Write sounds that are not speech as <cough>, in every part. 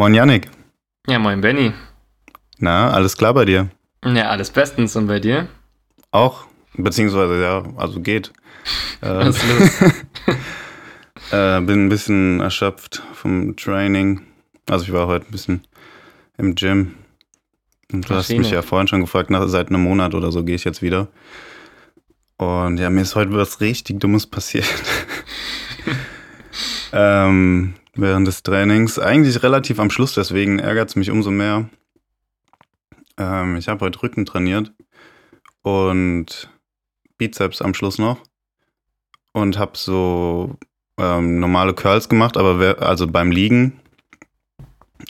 Moin Yannick. Ja, moin Benny. Na, alles klar bei dir? Ja, alles bestens und bei dir? Auch, beziehungsweise ja, also geht. <laughs> Was ist los? <laughs> Äh, bin ein bisschen erschöpft vom Training. Also ich war heute ein bisschen im Gym. Und du hast Maschine. mich ja vorhin schon gefragt, nach, seit einem Monat oder so gehe ich jetzt wieder. Und ja, mir ist heute was richtig Dummes passiert. <laughs> ähm, während des Trainings. Eigentlich relativ am Schluss, deswegen ärgert es mich umso mehr. Ähm, ich habe heute Rücken trainiert und Bizeps am Schluss noch. Und habe so ähm, normale Curls gemacht, aber wer, also beim Liegen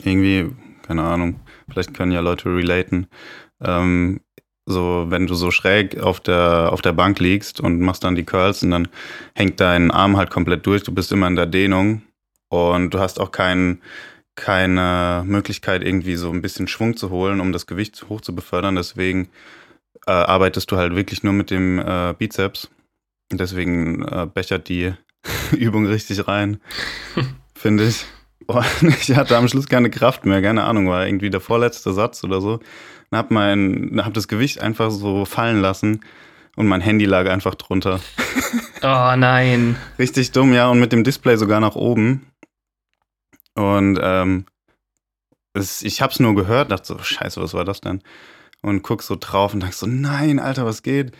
irgendwie, keine Ahnung, vielleicht können ja Leute relaten. Ähm, so, wenn du so schräg auf der, auf der Bank liegst und machst dann die Curls und dann hängt dein Arm halt komplett durch, du bist immer in der Dehnung und du hast auch kein, keine Möglichkeit, irgendwie so ein bisschen Schwung zu holen, um das Gewicht hoch zu befördern. Deswegen äh, arbeitest du halt wirklich nur mit dem äh, Bizeps. Und Deswegen äh, bechert die <laughs> Übung richtig rein, <laughs> finde ich. Und <laughs> ich hatte am Schluss keine Kraft mehr, keine Ahnung, war irgendwie der vorletzte Satz oder so. Und hab, mein, hab das Gewicht einfach so fallen lassen und mein Handy lag einfach drunter. Oh nein. Richtig dumm, ja, und mit dem Display sogar nach oben. Und ähm, es, ich hab's nur gehört, dachte so, scheiße, was war das denn? Und guck so drauf und dachte so, nein, Alter, was geht?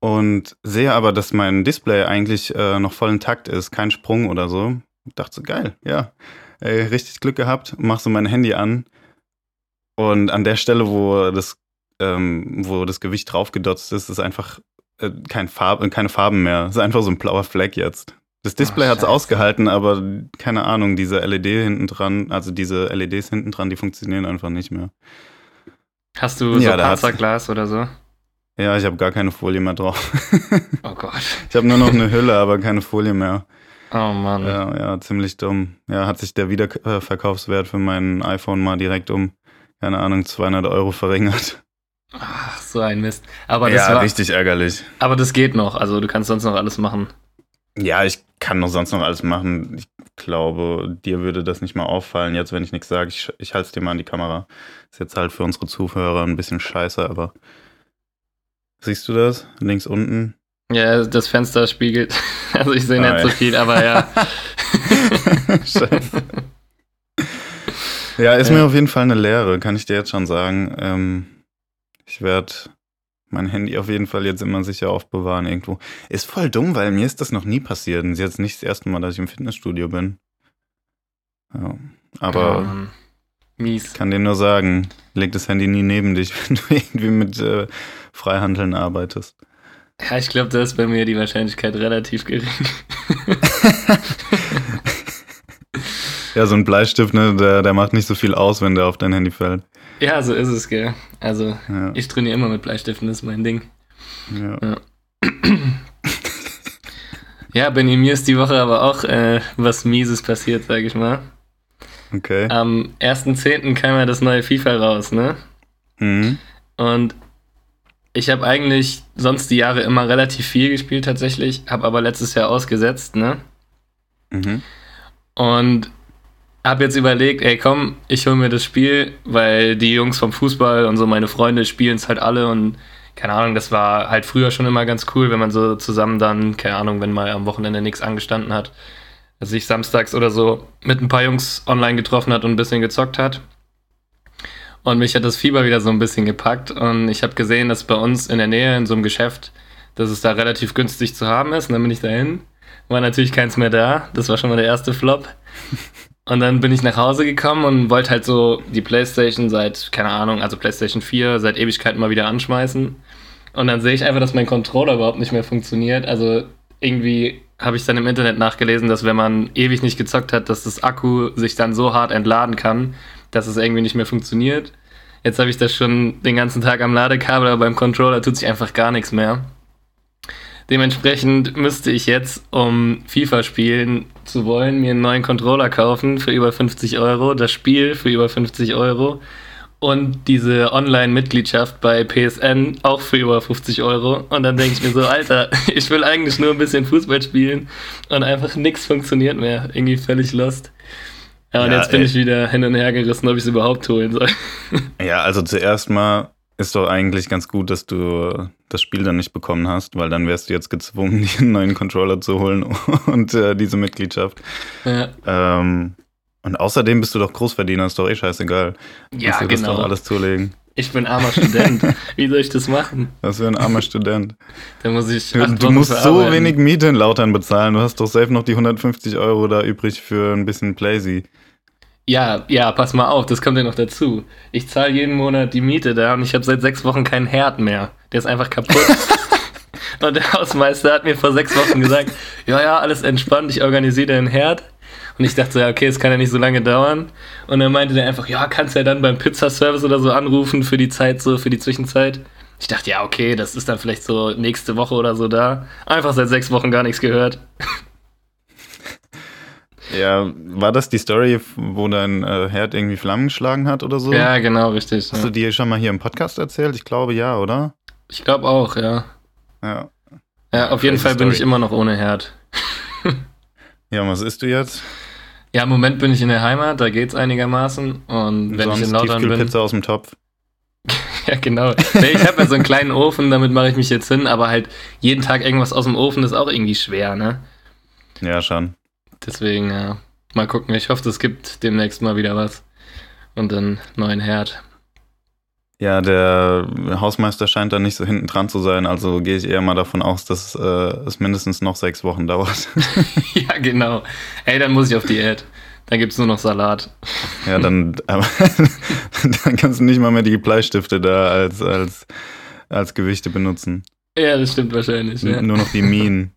Und sehe aber, dass mein Display eigentlich äh, noch voll intakt ist, kein Sprung oder so. Ich dachte so, geil, ja. Ey, richtig Glück gehabt, mach so mein Handy an. Und an der Stelle, wo das, ähm, wo das Gewicht draufgedotzt ist, ist einfach äh, kein Farb, keine Farben mehr. Ist einfach so ein blauer Fleck jetzt. Das Display hat's scheiße. ausgehalten, aber keine Ahnung, diese LED hinten dran, also diese LEDs hinten dran, die funktionieren einfach nicht mehr. Hast du Ja, so hat's- Panzerglas oder so? Ja, ich habe gar keine Folie mehr drauf. <laughs> Oh Gott. ich habe nur noch eine Hülle, aber keine Folie mehr. Oh Mann. Ja, ja, ziemlich dumm. Ja, hat sich der Wiederverkaufswert für mein iPhone mal direkt um, keine Ahnung, 200 Euro verringert. Ach, so ein Mist. Aber das, ja, war, richtig ärgerlich. aber das geht noch. Also du kannst sonst noch alles machen. Ja, ich kann noch sonst noch alles machen. Ich glaube, dir würde das nicht mal auffallen, jetzt, wenn ich nichts sage. Ich, ich halte es dir mal an die Kamera. Ist jetzt halt für unsere Zuhörer ein bisschen scheiße, aber. Siehst du das? Links unten? Ja, das Fenster spiegelt. <laughs> Also ich sehe Ah, nicht ja. so viel, aber ja. <laughs> Scheiße. Ja, ist Ja. mir auf jeden Fall eine Lehre, kann ich dir jetzt schon sagen. Ähm, ich werde mein Handy auf jeden Fall jetzt immer sicher aufbewahren irgendwo. Ist voll dumm, weil mir ist das noch nie passiert. Und ist jetzt nicht das erste Mal, dass ich im Fitnessstudio bin. Ja. Aber Mann. Mies. kann dir nur sagen, leg das Handy nie neben dich, <laughs> wenn du irgendwie mit äh, Freihandeln arbeitest. Ja, ich glaube, da ist bei mir die Wahrscheinlichkeit relativ gering. <laughs> Ja, so ein Bleistift, ne, der, der macht nicht so viel aus, wenn der auf dein Handy fällt. Ja, so ist es, gell. Also Ja, ich trainiere immer mit Bleistiften, das ist mein Ding. ja. Ja, <clears throat> Benny, mir ist die Woche aber auch äh, was Mieses passiert, sag ich mal. Okay. Am 1.10. kam ja das neue FIFA raus, ne? Mhm. Und ich habe eigentlich sonst die Jahre immer relativ viel gespielt tatsächlich, habe aber letztes Jahr ausgesetzt, ne? Mhm. Und habe jetzt überlegt, ey komm, ich hole mir das Spiel, weil die Jungs vom Fußball und so meine Freunde spielen es halt alle und keine Ahnung, das war halt früher schon immer ganz cool, wenn man so zusammen dann, keine Ahnung, wenn mal am Wochenende nichts angestanden hat, sich samstags oder so mit ein paar Jungs online getroffen hat und ein bisschen gezockt hat. Und mich hat das Fieber wieder so ein bisschen gepackt und ich habe gesehen, dass bei uns in der Nähe in so einem Geschäft, dass es da relativ günstig zu haben ist und dann bin ich dahin. War natürlich keins mehr da, das war schon mal der erste Flop. Und dann bin ich nach Hause gekommen und wollte halt so die Playstation seit, keine Ahnung, also Playstation 4 seit Ewigkeiten mal wieder anschmeißen. Und dann sehe ich einfach, dass mein Controller überhaupt nicht mehr funktioniert. Also irgendwie habe ich dann im Internet nachgelesen, dass wenn man ewig nicht gezockt hat, dass das Akku sich dann so hart entladen kann, dass es irgendwie nicht mehr funktioniert. Jetzt habe ich das schon den ganzen Tag am Ladekabel, aber beim Controller tut sich einfach gar nichts mehr. Dementsprechend müsste ich jetzt, um FIFA spielen zu wollen, mir einen neuen Controller kaufen für über 50 Euro, das Spiel für über 50 Euro und diese Online-Mitgliedschaft bei PSN auch für über 50 Euro. Und dann denke ich mir so, Alter, <laughs> ich will eigentlich nur ein bisschen Fußball spielen und einfach nichts funktioniert mehr. Irgendwie völlig lost. Ja, und Ja, jetzt bin ey. ich wieder hin und her gerissen, ob ich es überhaupt holen soll. <laughs> Ja, also zuerst mal ist doch eigentlich ganz gut, dass du das Spiel dann nicht bekommen hast, weil dann wärst du jetzt gezwungen, <laughs> dir einen neuen Controller zu holen <laughs> und äh, diese Mitgliedschaft. Ja, Ähm, und außerdem bist du doch Großverdiener, ist doch eh scheißegal. ja Kannst du das genau. doch alles zulegen. Ich bin armer Student. <laughs> Wie soll ich das machen? Was für ein armer Student. Da muss ich. Du, acht du Wochen musst so wenig Miete in Lautern bezahlen. Du hast doch selbst noch die 150 Euro da übrig für ein bisschen Playsy. Ja, ja, pass mal auf, das kommt ja noch dazu. Ich zahle jeden Monat die Miete da und ich habe seit sechs Wochen keinen Herd mehr. Der ist einfach kaputt. <laughs> und der Hausmeister hat mir vor sechs Wochen gesagt, ja, ja, alles entspannt, ich organisiere einen Herd. Und ich dachte so, ja, okay, es kann ja nicht so lange dauern. Und dann meinte der einfach, ja, kannst ja dann beim Pizzaservice oder so anrufen für die Zeit, so für die Zwischenzeit. Ich dachte, ja, okay, das ist dann vielleicht so nächste Woche oder so da. Einfach seit sechs Wochen gar nichts gehört. Ja, war das die Story, wo dein äh, Herd irgendwie Flammen geschlagen hat oder so? Ja, genau, richtig. Hast du Ja. die schon mal hier im Podcast erzählt? Ich glaube ja, oder? Ich glaube auch, ja. Ja. Ja, auf jeden Fall bin ich Story. immer noch ohne Herd. <laughs> Ja, und was isst du jetzt? Ja, im Moment bin ich in der Heimat, da geht's einigermaßen. Und wenn ich in Lautern bin. Tiefkühlpizza aus dem Topf. <laughs> Ja, genau. Nee, ich habe ja so einen kleinen Ofen, damit mache ich mich jetzt hin, aber halt jeden Tag irgendwas aus dem Ofen ist auch irgendwie schwer, ne? Ja, schon. Deswegen, ja. Mal gucken. Ich hoffe, es gibt demnächst mal wieder was. Und dann neuen Herd. Ja, der Hausmeister scheint da nicht so hinten dran zu sein, also gehe ich eher mal davon aus, dass äh, es mindestens noch sechs Wochen dauert. <laughs> <laughs> ja, genau. Ey, dann muss ich auf Diät. Dann gibt's nur noch Salat. ja, dann, aber, <laughs> dann kannst du nicht mal mehr die Bleistifte da als, als, als Gewichte benutzen. Ja, das stimmt wahrscheinlich. Ja. Nur noch die Minen.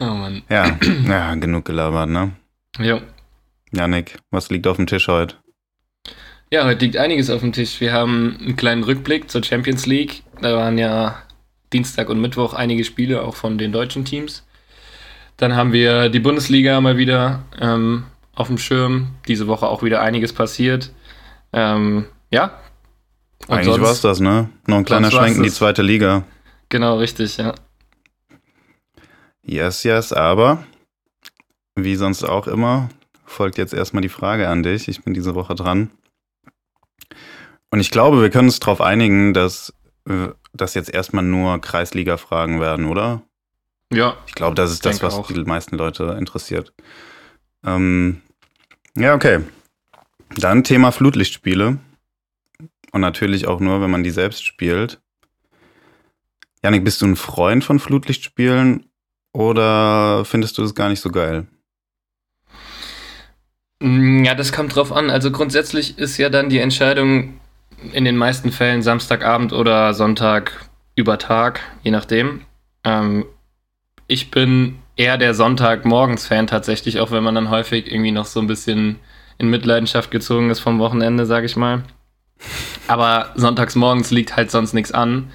Oh Mann. Ja, ja, genug gelabert, ne? Jo. Janik, was liegt auf dem Tisch heute? Ja, heute liegt einiges auf dem Tisch. Wir haben einen kleinen Rückblick zur Champions League. Da waren ja Dienstag und Mittwoch einige Spiele auch von den deutschen Teams. Dann haben wir die Bundesliga mal wieder ähm, auf dem Schirm. Diese Woche auch wieder einiges passiert. Ähm, ja. Und Eigentlich sonst- war's das, ne? Noch ein kleiner Schwenk in die zweite Liga. Genau, richtig, ja. Yes, yes, aber wie sonst auch immer, folgt jetzt erstmal die Frage an dich. Ich bin diese Woche dran. Und ich glaube, wir können uns darauf einigen, dass das jetzt erstmal nur Kreisliga-Fragen werden, oder? Ja, Ich glaube, das ist das, was auch. die meisten Leute interessiert. Ähm, ja, okay. Dann Thema Flutlichtspiele. Und natürlich auch nur, wenn man die selbst spielt. Janik, bist du ein Freund von Flutlichtspielen oder findest du das gar nicht so geil? Mm, Ja, das kommt drauf an. Also grundsätzlich ist ja dann die Entscheidung in den meisten Fällen Samstagabend oder Sonntag über Tag, je nachdem. Ähm, ich bin eher der Sonntagmorgens-Fan tatsächlich, auch wenn man dann häufig irgendwie noch so ein bisschen in Mitleidenschaft gezogen ist vom Wochenende, sag ich mal. Aber sonntags morgens liegt halt sonst nichts an.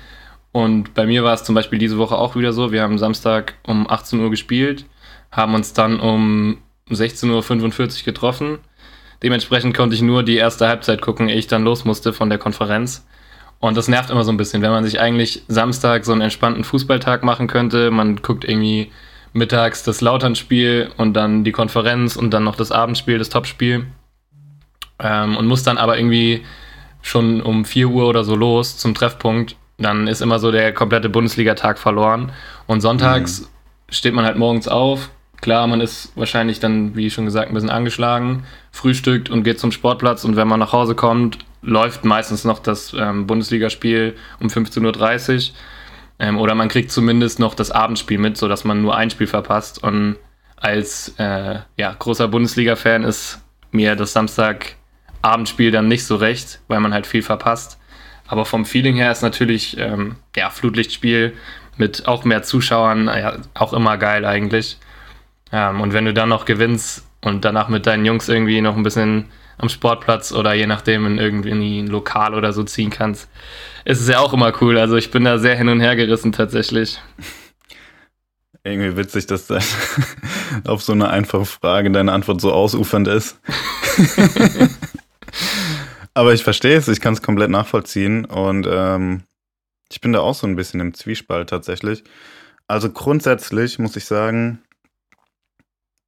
Und bei mir war es zum Beispiel diese Woche auch wieder so. Wir haben Samstag um 18 Uhr gespielt, haben uns dann um 16.45 Uhr getroffen. Dementsprechend konnte ich nur die erste Halbzeit gucken, ehe ich dann los musste von der Konferenz. Und das nervt immer so ein bisschen, wenn man sich eigentlich Samstag so einen entspannten Fußballtag machen könnte. Man guckt irgendwie mittags das Lauternspiel und dann die Konferenz und dann noch das Abendspiel, das Topspiel. Ähm, und muss dann aber irgendwie schon um 4 Uhr oder so los zum Treffpunkt. Dann ist immer so der komplette Bundesliga-Tag verloren. Und sonntags steht man halt morgens auf. Klar, man ist wahrscheinlich dann, wie schon gesagt, ein bisschen angeschlagen, frühstückt und geht zum Sportplatz. Und wenn man nach Hause kommt, läuft meistens noch das ähm, Bundesligaspiel um 15.30 Uhr. Ähm, oder man kriegt zumindest noch das Abendspiel mit, sodass man nur ein Spiel verpasst. Und als äh, ja, großer Bundesliga-Fan ist mir das Samstagabendspiel dann nicht so recht, weil man halt viel verpasst. Aber vom Feeling her ist natürlich ähm, ja, Flutlichtspiel mit auch mehr Zuschauern ja, auch immer geil eigentlich. Ähm, und wenn du dann noch gewinnst und danach mit deinen Jungs irgendwie noch ein bisschen am Sportplatz oder je nachdem in irgendwie ein Lokal oder so ziehen kannst, ist es ja auch immer cool. Also ich bin da sehr hin und her gerissen tatsächlich. <laughs> Irgendwie witzig, dass da <laughs> auf so eine einfache Frage deine Antwort so ausufernd ist. <laughs> Aber ich verstehe es, ich kann es komplett nachvollziehen und ähm, ich bin da auch so ein bisschen im Zwiespalt tatsächlich. Also grundsätzlich muss ich sagen,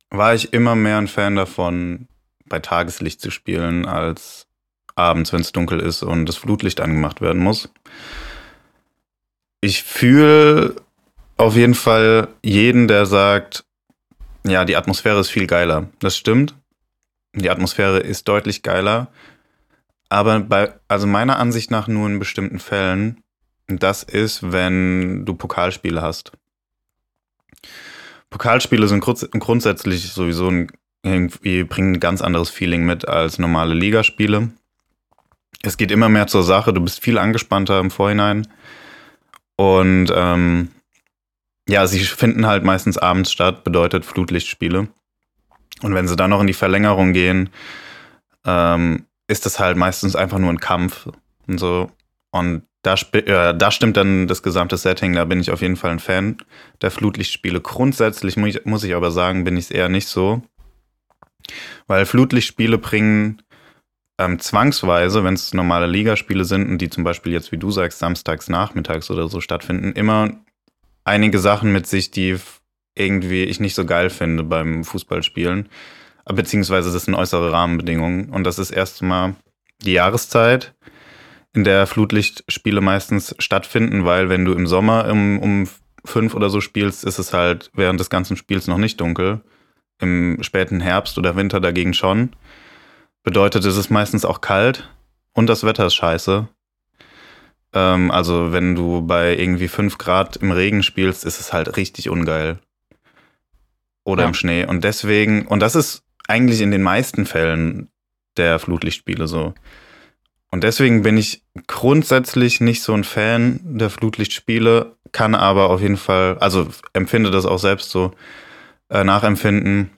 war ich immer mehr ein Fan davon, bei Tageslicht zu spielen, als abends, wenn es dunkel ist und das Flutlicht angemacht werden muss. Ich fühle auf jeden Fall jeden, der sagt, ja, die Atmosphäre ist viel geiler. Das stimmt. Die Atmosphäre ist deutlich geiler. Aber bei, also meiner Ansicht nach nur in bestimmten Fällen. Das ist, wenn du Pokalspiele hast. Pokalspiele sind grundsätzlich sowieso ein, irgendwie bringen ein ganz anderes Feeling mit als normale Ligaspiele. Es geht immer mehr zur Sache, du bist viel angespannter im Vorhinein. Und ähm, ja, sie finden halt meistens abends statt, bedeutet Flutlichtspiele. Und wenn sie dann noch in die Verlängerung gehen, ähm, ist das halt meistens einfach nur ein Kampf und so. Und da, äh, da stimmt dann das gesamte Setting, da bin ich auf jeden Fall ein Fan der Flutlichtspiele. Grundsätzlich muss ich, muss ich aber sagen, bin ich es eher nicht so. Weil Flutlichtspiele bringen ähm, zwangsweise, wenn es normale Ligaspiele sind und die zum Beispiel jetzt, wie du sagst, samstags nachmittags oder so stattfinden, immer einige Sachen mit sich, die irgendwie ich nicht so geil finde beim Fußballspielen. Beziehungsweise das sind äußere Rahmenbedingungen. Und das ist erstmal die Jahreszeit, in der Flutlichtspiele meistens stattfinden, weil wenn du im Sommer um, um fünf oder so spielst, ist es halt während des ganzen Spiels noch nicht dunkel. Im späten Herbst oder Winter dagegen schon. Bedeutet, es ist meistens auch kalt und das Wetter ist scheiße. Ähm, also wenn du bei irgendwie 5 Grad im Regen spielst, ist es halt richtig ungeil. Oder ja. im Schnee. Und deswegen, und das ist eigentlich in den meisten Fällen der Flutlichtspiele so. Und deswegen bin ich grundsätzlich nicht so ein Fan der Flutlichtspiele, kann aber auf jeden Fall, also empfinde das auch selbst so äh, nachempfinden,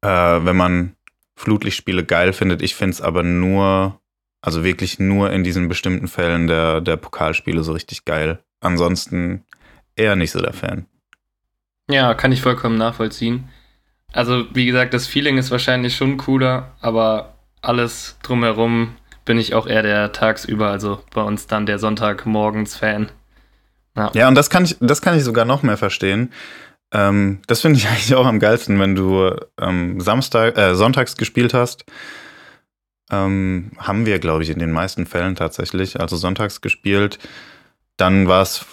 äh, wenn man Flutlichtspiele geil findet. Ich finde es aber nur also wirklich nur in diesen bestimmten Fällen der, der Pokalspiele so richtig geil. Ansonsten eher nicht so der Fan. Ja, kann ich vollkommen nachvollziehen. Also, wie gesagt, das Feeling ist wahrscheinlich schon cooler, aber alles drumherum bin ich auch eher der tagsüber, also bei uns dann der Sonntagmorgens-Fan. Ja. ja, und das kann ich, das kann ich sogar noch mehr verstehen. Ähm, das finde ich <laughs> eigentlich auch am geilsten, wenn du ähm, Samstag, äh, sonntags gespielt hast ähm, haben wir, glaube ich, in den meisten Fällen tatsächlich. Also sonntags gespielt. Dann war es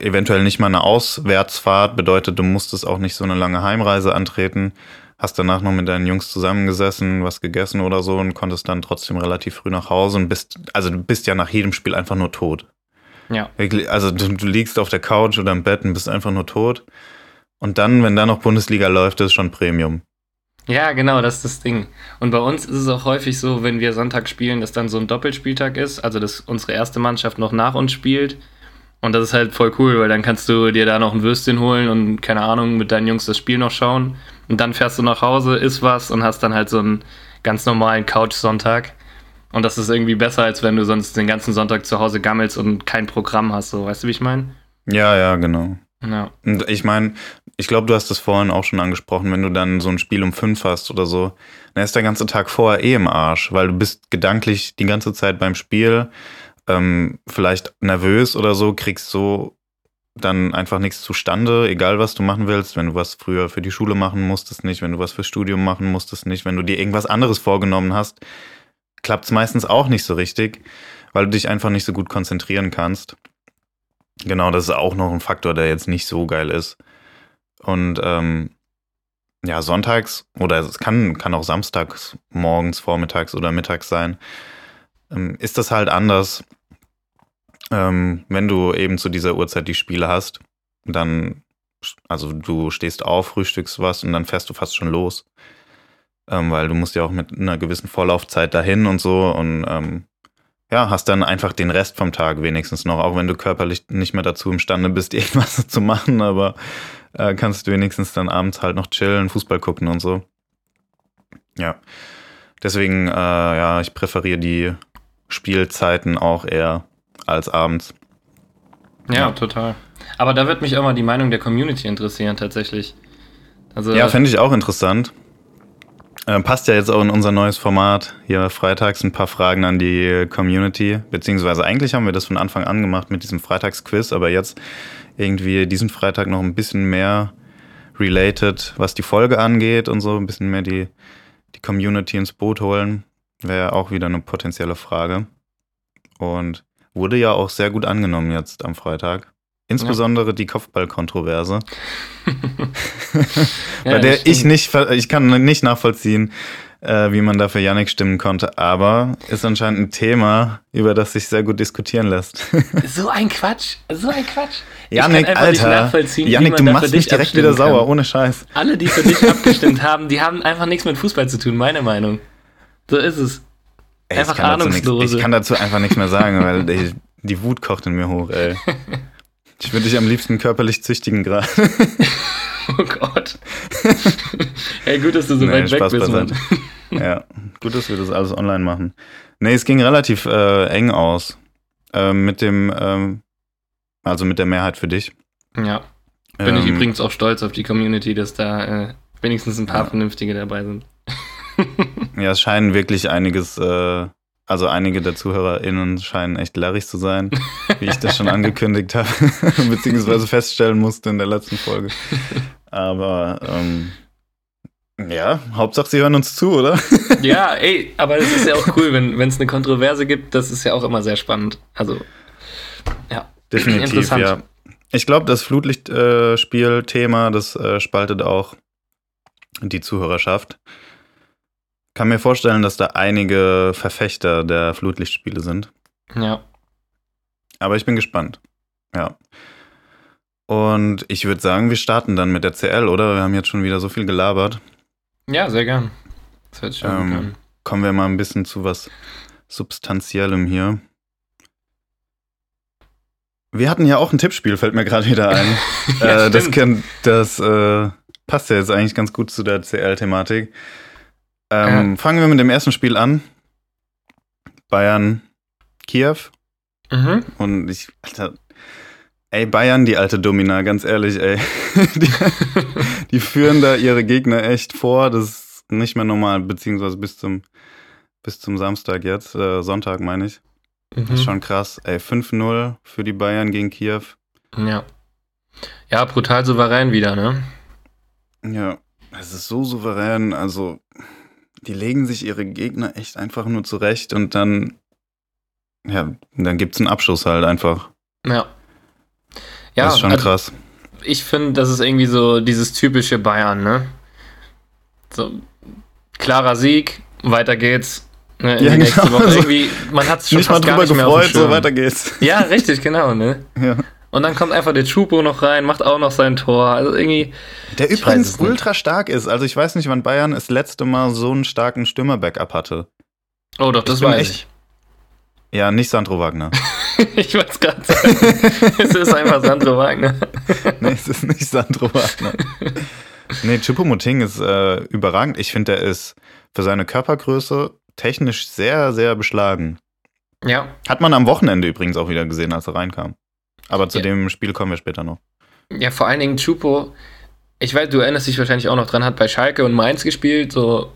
eventuell nicht mal eine Auswärtsfahrt, bedeutet, du musstest auch nicht so eine lange Heimreise antreten. Hast danach noch mit deinen Jungs zusammengesessen, was gegessen oder so und konntest dann trotzdem relativ früh nach Hause und bist, also du bist ja nach jedem Spiel einfach nur tot. Ja. Also du, du liegst auf der Couch oder im Bett und bist einfach nur tot. Und dann, wenn da noch Bundesliga läuft, ist schon Premium. Ja, genau, das ist das Ding. Und bei uns ist es auch häufig so, wenn wir Sonntag spielen, dass dann so ein Doppelspieltag ist, also dass unsere erste Mannschaft noch nach uns spielt. Und das ist halt voll cool, weil dann kannst du dir da noch ein Würstchen holen und keine Ahnung, mit deinen Jungs das Spiel noch schauen. Und dann fährst du nach Hause, isst was und hast dann halt so einen ganz normalen Couch-Sonntag. Und das ist irgendwie besser, als wenn du sonst den ganzen Sonntag zu Hause gammelst und kein Programm hast, so, weißt du, wie ich meine? Ja, ja, genau. Ja. Und ich meine, ich glaube, du hast das vorhin auch schon angesprochen, wenn du dann so ein Spiel um fünf hast oder so, dann ist der ganze Tag vorher eh im Arsch, weil du bist gedanklich die ganze Zeit beim Spiel, ähm, vielleicht nervös oder so, kriegst so dann einfach nichts zustande, egal was du machen willst, wenn du was früher für die Schule machen musstest nicht, wenn du was fürs Studium machen musstest nicht, wenn du dir irgendwas anderes vorgenommen hast, klappt es meistens auch nicht so richtig, weil du dich einfach nicht so gut konzentrieren kannst. Genau, das ist auch noch ein Faktor, der jetzt nicht so geil ist. Und ähm, ja, sonntags oder es kann, kann auch samstags, morgens, vormittags oder mittags sein, ähm, ist das halt anders. Ähm, wenn du eben zu dieser Uhrzeit die Spiele hast, dann, also du stehst auf, frühstückst was und dann fährst du fast schon los. Ähm, weil du musst ja auch mit einer gewissen Vorlaufzeit dahin und so und ähm, ja, hast dann einfach den Rest vom Tag wenigstens noch, auch wenn du körperlich nicht mehr dazu imstande bist, <laughs> irgendwas zu machen, aber äh, kannst du wenigstens dann abends halt noch chillen, Fußball gucken und so. Ja. Deswegen, äh, ja, ich präferiere die Spielzeiten auch eher als abends. Ja, ja. total. Aber da wird mich auch mal die Meinung der Community interessieren, tatsächlich. Also, ja, fände ich auch interessant. Äh, passt ja jetzt auch in unser neues Format. Hier freitags ein paar Fragen an die Community. Beziehungsweise eigentlich haben wir das von Anfang an gemacht mit diesem Freitagsquiz, aber jetzt irgendwie diesen Freitag noch ein bisschen mehr related, was die Folge angeht und so, ein bisschen mehr die, die Community ins Boot holen. Wäre auch wieder eine potenzielle Frage. Und wurde ja auch sehr gut angenommen jetzt am Freitag. Insbesondere ja. die Kopfballkontroverse. <laughs> Bei ja, der ich nicht, ich kann nicht nachvollziehen, äh, wie man da für Yannick stimmen konnte, aber ist anscheinend ein Thema, über das sich sehr gut diskutieren lässt. <laughs> so ein Quatsch, so ein Quatsch. Yannick, Alter, Yannick, du machst mich direkt wieder sauer, kann. ohne Scheiß. Alle, die für dich <laughs> abgestimmt haben, die haben einfach nichts mit Fußball zu tun, meine Meinung. So ist es. Ey, einfach ich ahnungslose. Nix, ich kann dazu einfach nichts mehr sagen, weil die, die Wut kocht in mir hoch, ey. Ich würde dich am liebsten körperlich züchtigen gerade. <laughs> oh Gott. <laughs> Ey, gut, dass du so nee, weit Spaß weg bist, Mann. <laughs> Ja, gut, dass wir das alles online machen. Nee, es ging relativ äh, eng aus. Äh, mit dem, ähm, also mit der Mehrheit für dich. Ja. Bin ähm, ich übrigens auch stolz auf die Community, dass da äh, wenigstens ein paar ja. Vernünftige dabei sind. Ja, es scheinen wirklich einiges, äh, also einige der ZuhörerInnen scheinen echt larrig zu sein, wie ich das schon <laughs> angekündigt habe, <laughs> beziehungsweise feststellen musste in der letzten Folge. Aber ähm, ja, Hauptsache sie hören uns zu, oder? <laughs> ja, ey, aber es ist ja auch cool, wenn es eine Kontroverse gibt, das ist ja auch immer sehr spannend. Also, ja. Definitiv, ja. Ich glaube, das Flutlichtspiel-Thema, äh, das äh, spaltet auch die Zuhörerschaft. Kann mir vorstellen, dass da einige Verfechter der Flutlichtspiele sind. Ja. Aber ich bin gespannt. Ja. Und ich würde sagen, wir starten dann mit der CL, oder? Wir haben jetzt schon wieder so viel gelabert. Ja, sehr gern. Das hört sich schon ähm, an. Kommen wir mal ein bisschen zu was Substanziellem hier. Wir hatten ja auch ein Tippspiel, fällt mir gerade wieder ein. <laughs> ja, äh, das kann, das äh, passt ja jetzt eigentlich ganz gut zu der CL-Thematik. Ähm, ja. Fangen wir mit dem ersten Spiel an. Bayern, Kiew. Mhm. Und ich, Alter, Ey, Bayern, die alte Domina, ganz ehrlich, ey. <laughs> Die, die, führen da ihre Gegner echt vor. Das ist nicht mehr normal, beziehungsweise bis zum, bis zum Samstag jetzt, äh, Sonntag meine ich. Mhm. Das ist schon krass. Ey, 5-0 für die Bayern gegen Kiew. Ja. Ja, brutal souverän wieder, ne? Ja, es ist so souverän. Also, die legen sich ihre Gegner echt einfach nur zurecht und dann, ja, dann gibt's einen Abschluss halt einfach. Ja. Ja, das ist schon also, krass. Ich finde, das ist irgendwie so dieses typische Bayern, ne? So, klarer Sieg, weiter geht's. Ne, ja, genau. Woche. Irgendwie, man hat es schon nicht mal drüber gefreut, so weiter geht's. Ja, richtig, genau, ne? Ja. Und dann kommt einfach der Chupo noch rein, macht auch noch sein Tor. Also irgendwie. Der übrigens ultra stark ist. Also ich weiß nicht, wann Bayern das letzte Mal so einen starken Stürmer-Backup hatte. Oh doch, das weiß echt, ich. Ja, nicht Sandro Wagner. <laughs> ich es gerade sagen. es ist einfach Sandro Wagner. <laughs> nee, es ist nicht Sandro Wagner. Nee, Chupomoting ist äh, überragend. Ich finde, er ist für seine Körpergröße technisch sehr, sehr beschlagen. Ja. Hat man am Wochenende übrigens auch wieder gesehen, als er reinkam. Aber zu ja. dem Spiel kommen wir später noch. Ja, vor allen Dingen Chupo, ich weiß, du erinnerst dich wahrscheinlich auch noch dran, hat bei Schalke und Mainz gespielt, so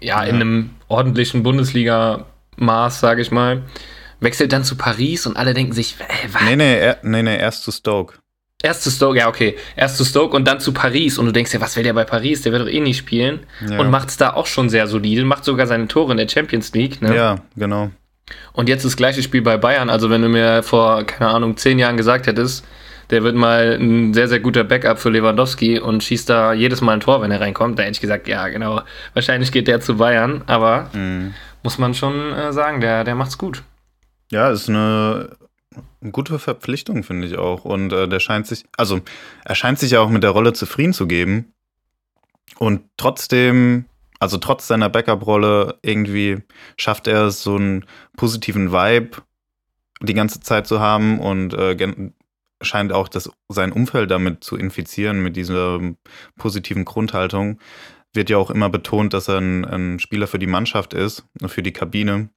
ja, ja. in einem ordentlichen Bundesliga-Maß, sage ich mal wechselt dann zu Paris und alle denken sich, äh, was? Nee, nee, er, nee, nee, erst zu Stoke. Erst zu Stoke, ja, okay. Erst zu Stoke und dann zu Paris. Und du denkst ja, was will der bei Paris? Der wird doch eh nicht spielen. Ja. Und macht es da auch schon sehr solide. Macht sogar seine Tore in der Champions League. Ne? Ja, genau. Und jetzt das gleiche Spiel bei Bayern. Also, wenn du mir vor, keine Ahnung, zehn Jahren gesagt hättest, der wird mal ein sehr, sehr guter Backup für Lewandowski und schießt da jedes Mal ein Tor, wenn er reinkommt, da hätte ich gesagt, ja, genau. Wahrscheinlich geht der zu Bayern. Aber mhm. muss man schon äh, sagen, der, der macht's gut. Ja, ist eine gute Verpflichtung, finde ich auch. Und äh, der scheint sich, also er scheint sich ja auch mit der Rolle zufrieden zu geben. Und trotzdem, also trotz seiner Backup-Rolle, irgendwie schafft er es, so einen positiven Vibe die ganze Zeit zu haben und äh, scheint auch das, sein Umfeld damit zu infizieren, mit dieser positiven Grundhaltung. Wird ja auch immer betont, dass er ein, ein Spieler für die Mannschaft ist, für die Kabine.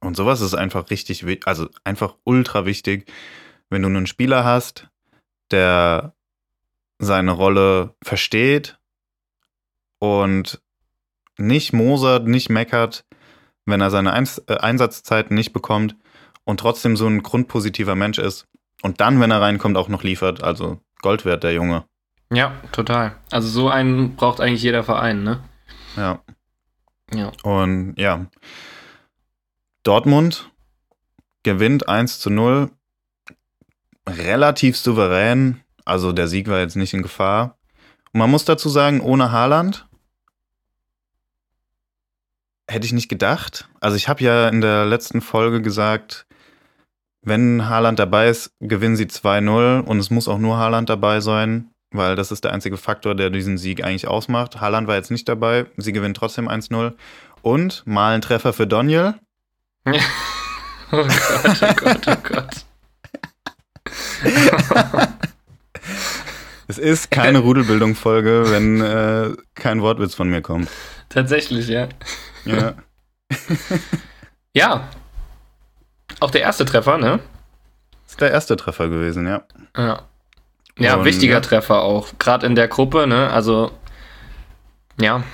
Und sowas ist einfach richtig, also einfach ultra wichtig, wenn du einen Spieler hast, der seine Rolle versteht und nicht mosert, nicht meckert, wenn er seine Eins äh, Einsatzzeiten nicht bekommt und trotzdem so ein grundpositiver Mensch ist und dann, wenn er reinkommt, auch noch liefert. Also Gold wert, der Junge. Ja, total. Also so einen braucht eigentlich jeder Verein, ne? Ja. Ja. Und ja. Dortmund gewinnt 1 zu 0. Relativ souverän. Also der Sieg war jetzt nicht in Gefahr. Man muss dazu sagen, ohne Haaland hätte ich nicht gedacht. Also ich habe ja in der letzten Folge gesagt, wenn Haaland dabei ist, gewinnen sie 2-0 und es muss auch nur Haaland dabei sein, weil das ist der einzige Faktor, der diesen Sieg eigentlich ausmacht. Haaland war jetzt nicht dabei, sie gewinnen trotzdem 1-0 und mal ein Treffer für Daniel. <laughs> oh Gott, oh Gott, oh Gott. <laughs> es ist keine Rudelbildung-Folge, wenn äh, kein Wortwitz von mir kommt. Tatsächlich, ja. Ja. <laughs> Ja. Auch der erste Treffer, ne? ist der erste Treffer gewesen, ja. Ja. Ja, Und, wichtiger ja. Treffer auch. Gerade in der Gruppe, ne? Also, ja,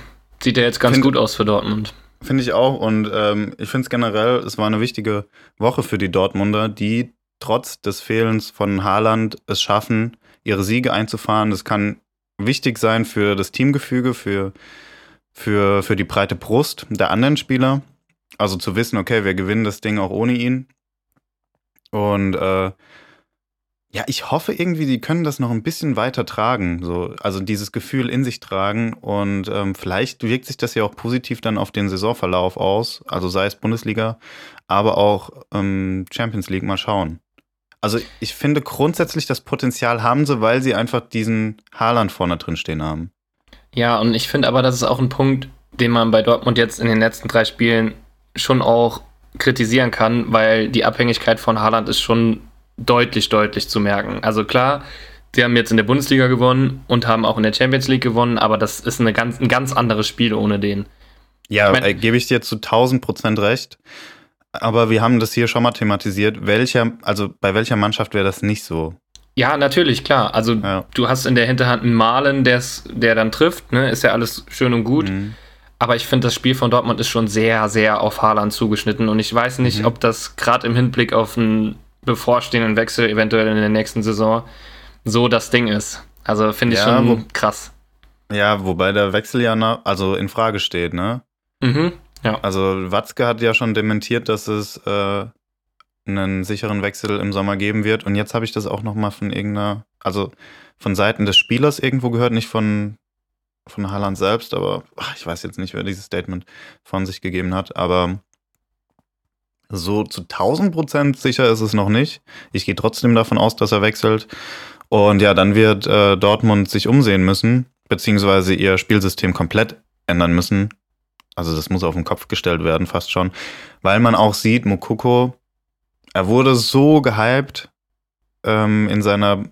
sieht ja jetzt ganz Find- gut aus für Dortmund. Finde ich auch. Und ähm, ich finde es generell, es war eine wichtige Woche für die Dortmunder, die trotz des Fehlens von Haaland es schaffen, ihre Siege einzufahren. Das kann wichtig sein für das Teamgefüge, für, für, für die breite Brust der anderen Spieler. Also zu wissen, okay, wir gewinnen das Ding auch ohne ihn. Und äh, ja, ich hoffe irgendwie, die können das noch ein bisschen weiter tragen. So, also dieses Gefühl in sich tragen. Und ähm, vielleicht wirkt sich das ja auch positiv dann auf den Saisonverlauf aus. Also sei es Bundesliga, aber auch ähm, Champions League mal schauen. Also ich finde grundsätzlich das Potenzial haben sie, weil sie einfach diesen Haaland vorne drin stehen haben. Ja, und ich finde aber, das ist auch ein Punkt, den man bei Dortmund jetzt in den letzten drei Spielen schon auch kritisieren kann, weil die Abhängigkeit von Haaland ist schon deutlich, deutlich zu merken. Also klar, sie haben jetzt in der Bundesliga gewonnen und haben auch in der Champions League gewonnen, aber das ist eine ganz, ein ganz anderes Spiel ohne den. Ja, Ich mein- äh, gebe ich dir zu 1000 Prozent recht. Aber wir haben das hier schon mal thematisiert. Welcher, also bei welcher Mannschaft wäre das nicht so? Ja, natürlich, klar. Also Ja. du hast in der Hinterhand einen Malen, der's, der dann trifft, ne? Ist ja alles schön und gut. Mhm. Aber ich finde, das Spiel von Dortmund ist schon sehr, sehr auf Haaland zugeschnitten. Und ich weiß nicht, Mhm. ob das gerade im Hinblick auf einen bevorstehenden Wechsel eventuell in der nächsten Saison so das Ding ist. Also finde ich Ja, schon wo- krass. Ja, wobei der Wechsel ja na, also in Frage steht, ne? Mhm. Also Watzke hat ja schon dementiert, dass es äh, einen sicheren Wechsel im Sommer geben wird. Und jetzt habe ich das auch noch mal von irgendeiner, also von Seiten des Spielers irgendwo gehört, nicht von von Haaland selbst, aber ach, ich weiß jetzt nicht, wer dieses Statement von sich gegeben hat. Aber so zu 1000 Prozent sicher ist es noch nicht. Ich gehe trotzdem davon aus, dass er wechselt. Und ja, dann wird äh, Dortmund sich umsehen müssen, beziehungsweise ihr Spielsystem komplett ändern müssen. Also das muss auf den Kopf gestellt werden, fast schon. Weil man auch sieht, Mokoko, er wurde so gehypt ähm, in seiner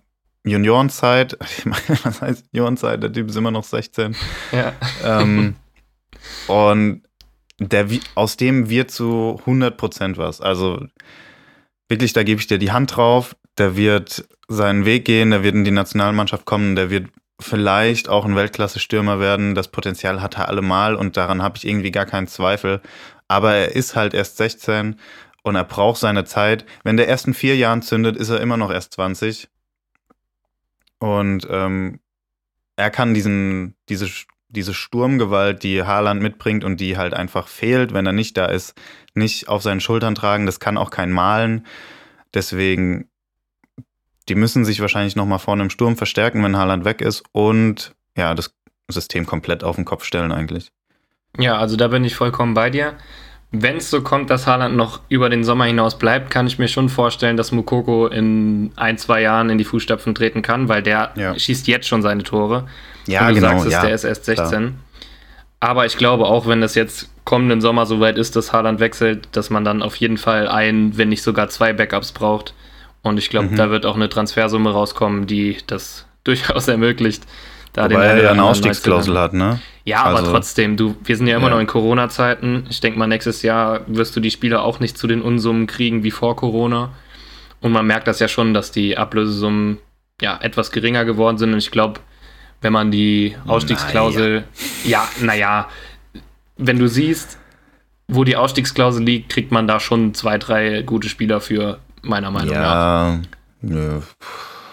Juniorenzeit. <laughs> Ich meine, was heißt Juniorenzeit? Der Typ ist immer noch 16. Ja. ähm, <laughs> und der, aus dem wird zu 100% was. Also wirklich, da gebe ich dir die Hand drauf. Der wird seinen Weg gehen, der wird in die Nationalmannschaft kommen, der wird vielleicht auch ein Weltklasse-Stürmer werden. Das Potenzial hat er allemal und daran habe ich irgendwie gar keinen Zweifel. Aber er ist halt erst 16 und er braucht seine Zeit. Wenn der erst in vier Jahren zündet, ist er immer noch erst 20. Und ähm, er kann diesen, diese, diese Sturmgewalt, die Haaland mitbringt und die halt einfach fehlt, wenn er nicht da ist, nicht auf seinen Schultern tragen. Das kann auch kein Malen. Deswegen, die müssen sich wahrscheinlich nochmal vorne im Sturm verstärken, wenn Haaland weg ist und ja, das System komplett auf den Kopf stellen eigentlich. Ja, also da bin ich vollkommen bei dir. Wenn es so kommt, dass Haaland noch über den Sommer hinaus bleibt, kann ich mir schon vorstellen, dass Mukoko in ein, zwei Jahren in die Fußstapfen treten kann, weil der Ja. schießt jetzt schon seine Tore. Ja, Und du genau. sagst es, ja. der ist erst 16. Aber ich glaube auch, wenn das jetzt kommenden Sommer soweit ist, dass Haaland wechselt, dass man dann auf jeden Fall ein, wenn nicht sogar zwei Backups braucht. Und ich glaube, Mhm. da wird auch eine Transfersumme rauskommen, die das <laughs> durchaus ermöglicht. Da Wobei er ja eine Ausstiegsklausel hat, ne? ja, aber Also- trotzdem, du, wir sind ja immer Ja. noch in Corona-Zeiten. Ich denke mal, nächstes Jahr wirst du die Spieler auch nicht zu den Unsummen kriegen wie vor Corona. Und man merkt das ja schon, dass die Ablösesummen ja etwas geringer geworden sind. Und ich glaube, wenn man die Ausstiegsklausel, ja, naja, wenn du siehst, wo die Ausstiegsklausel liegt, kriegt man da schon zwei, drei gute Spieler für, meiner Meinung nach. Ja, nö.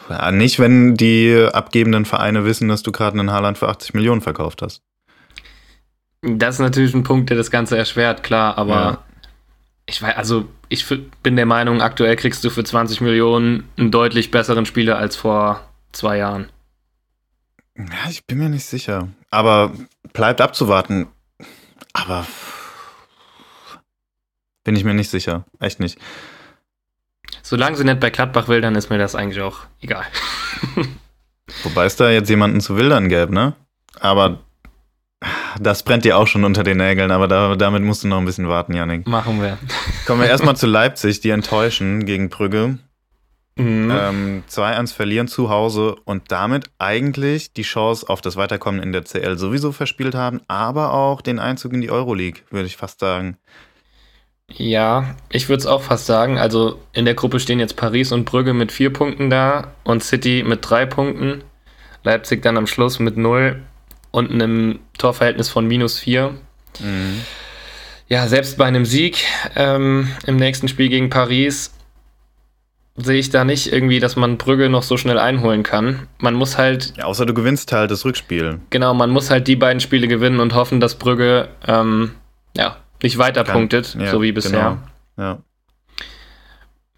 Ja, nicht, wenn die abgebenden Vereine wissen, dass du gerade einen Haaland für 80 Millionen verkauft hast. Das ist natürlich ein Punkt, der das Ganze erschwert, klar, aber ja. ich weiß, also ich bin der Meinung, aktuell kriegst du für 20 Millionen einen deutlich besseren Spieler als vor zwei Jahren. Ja, ich bin mir nicht sicher. Aber bleibt abzuwarten. Aber bin ich mir nicht sicher. Echt nicht. Solange sie nicht bei Gladbach will, dann ist mir das eigentlich auch egal. <laughs> Wobei es da jetzt jemanden zu wildern gäbe, ne? Aber das brennt dir auch schon unter den Nägeln, aber da, damit musst du noch ein bisschen warten, Janik. Machen wir. Kommen wir erstmal zu Leipzig, die enttäuschen gegen Brügge. Mhm. Ähm, 2-1 verlieren zu Hause und damit eigentlich die Chance auf das Weiterkommen in der CL sowieso verspielt haben, aber auch den Einzug in die Euroleague, würde ich fast sagen. Ja, ich würde es auch fast sagen. Also in der Gruppe stehen jetzt Paris und Brügge mit vier Punkten da und City mit drei Punkten. Leipzig dann am Schluss mit null und einem Torverhältnis von minus vier. Mhm. Ja, selbst bei einem Sieg ähm, im nächsten Spiel gegen Paris sehe ich da nicht irgendwie, dass man Brügge noch so schnell einholen kann. Man muss halt. Ja, außer du gewinnst halt das Rückspiel. Genau, man muss halt die beiden Spiele gewinnen und hoffen, dass Brügge ähm, ja, nicht weiter kann, punktet, ja, so wie bisher. Genau. Ja.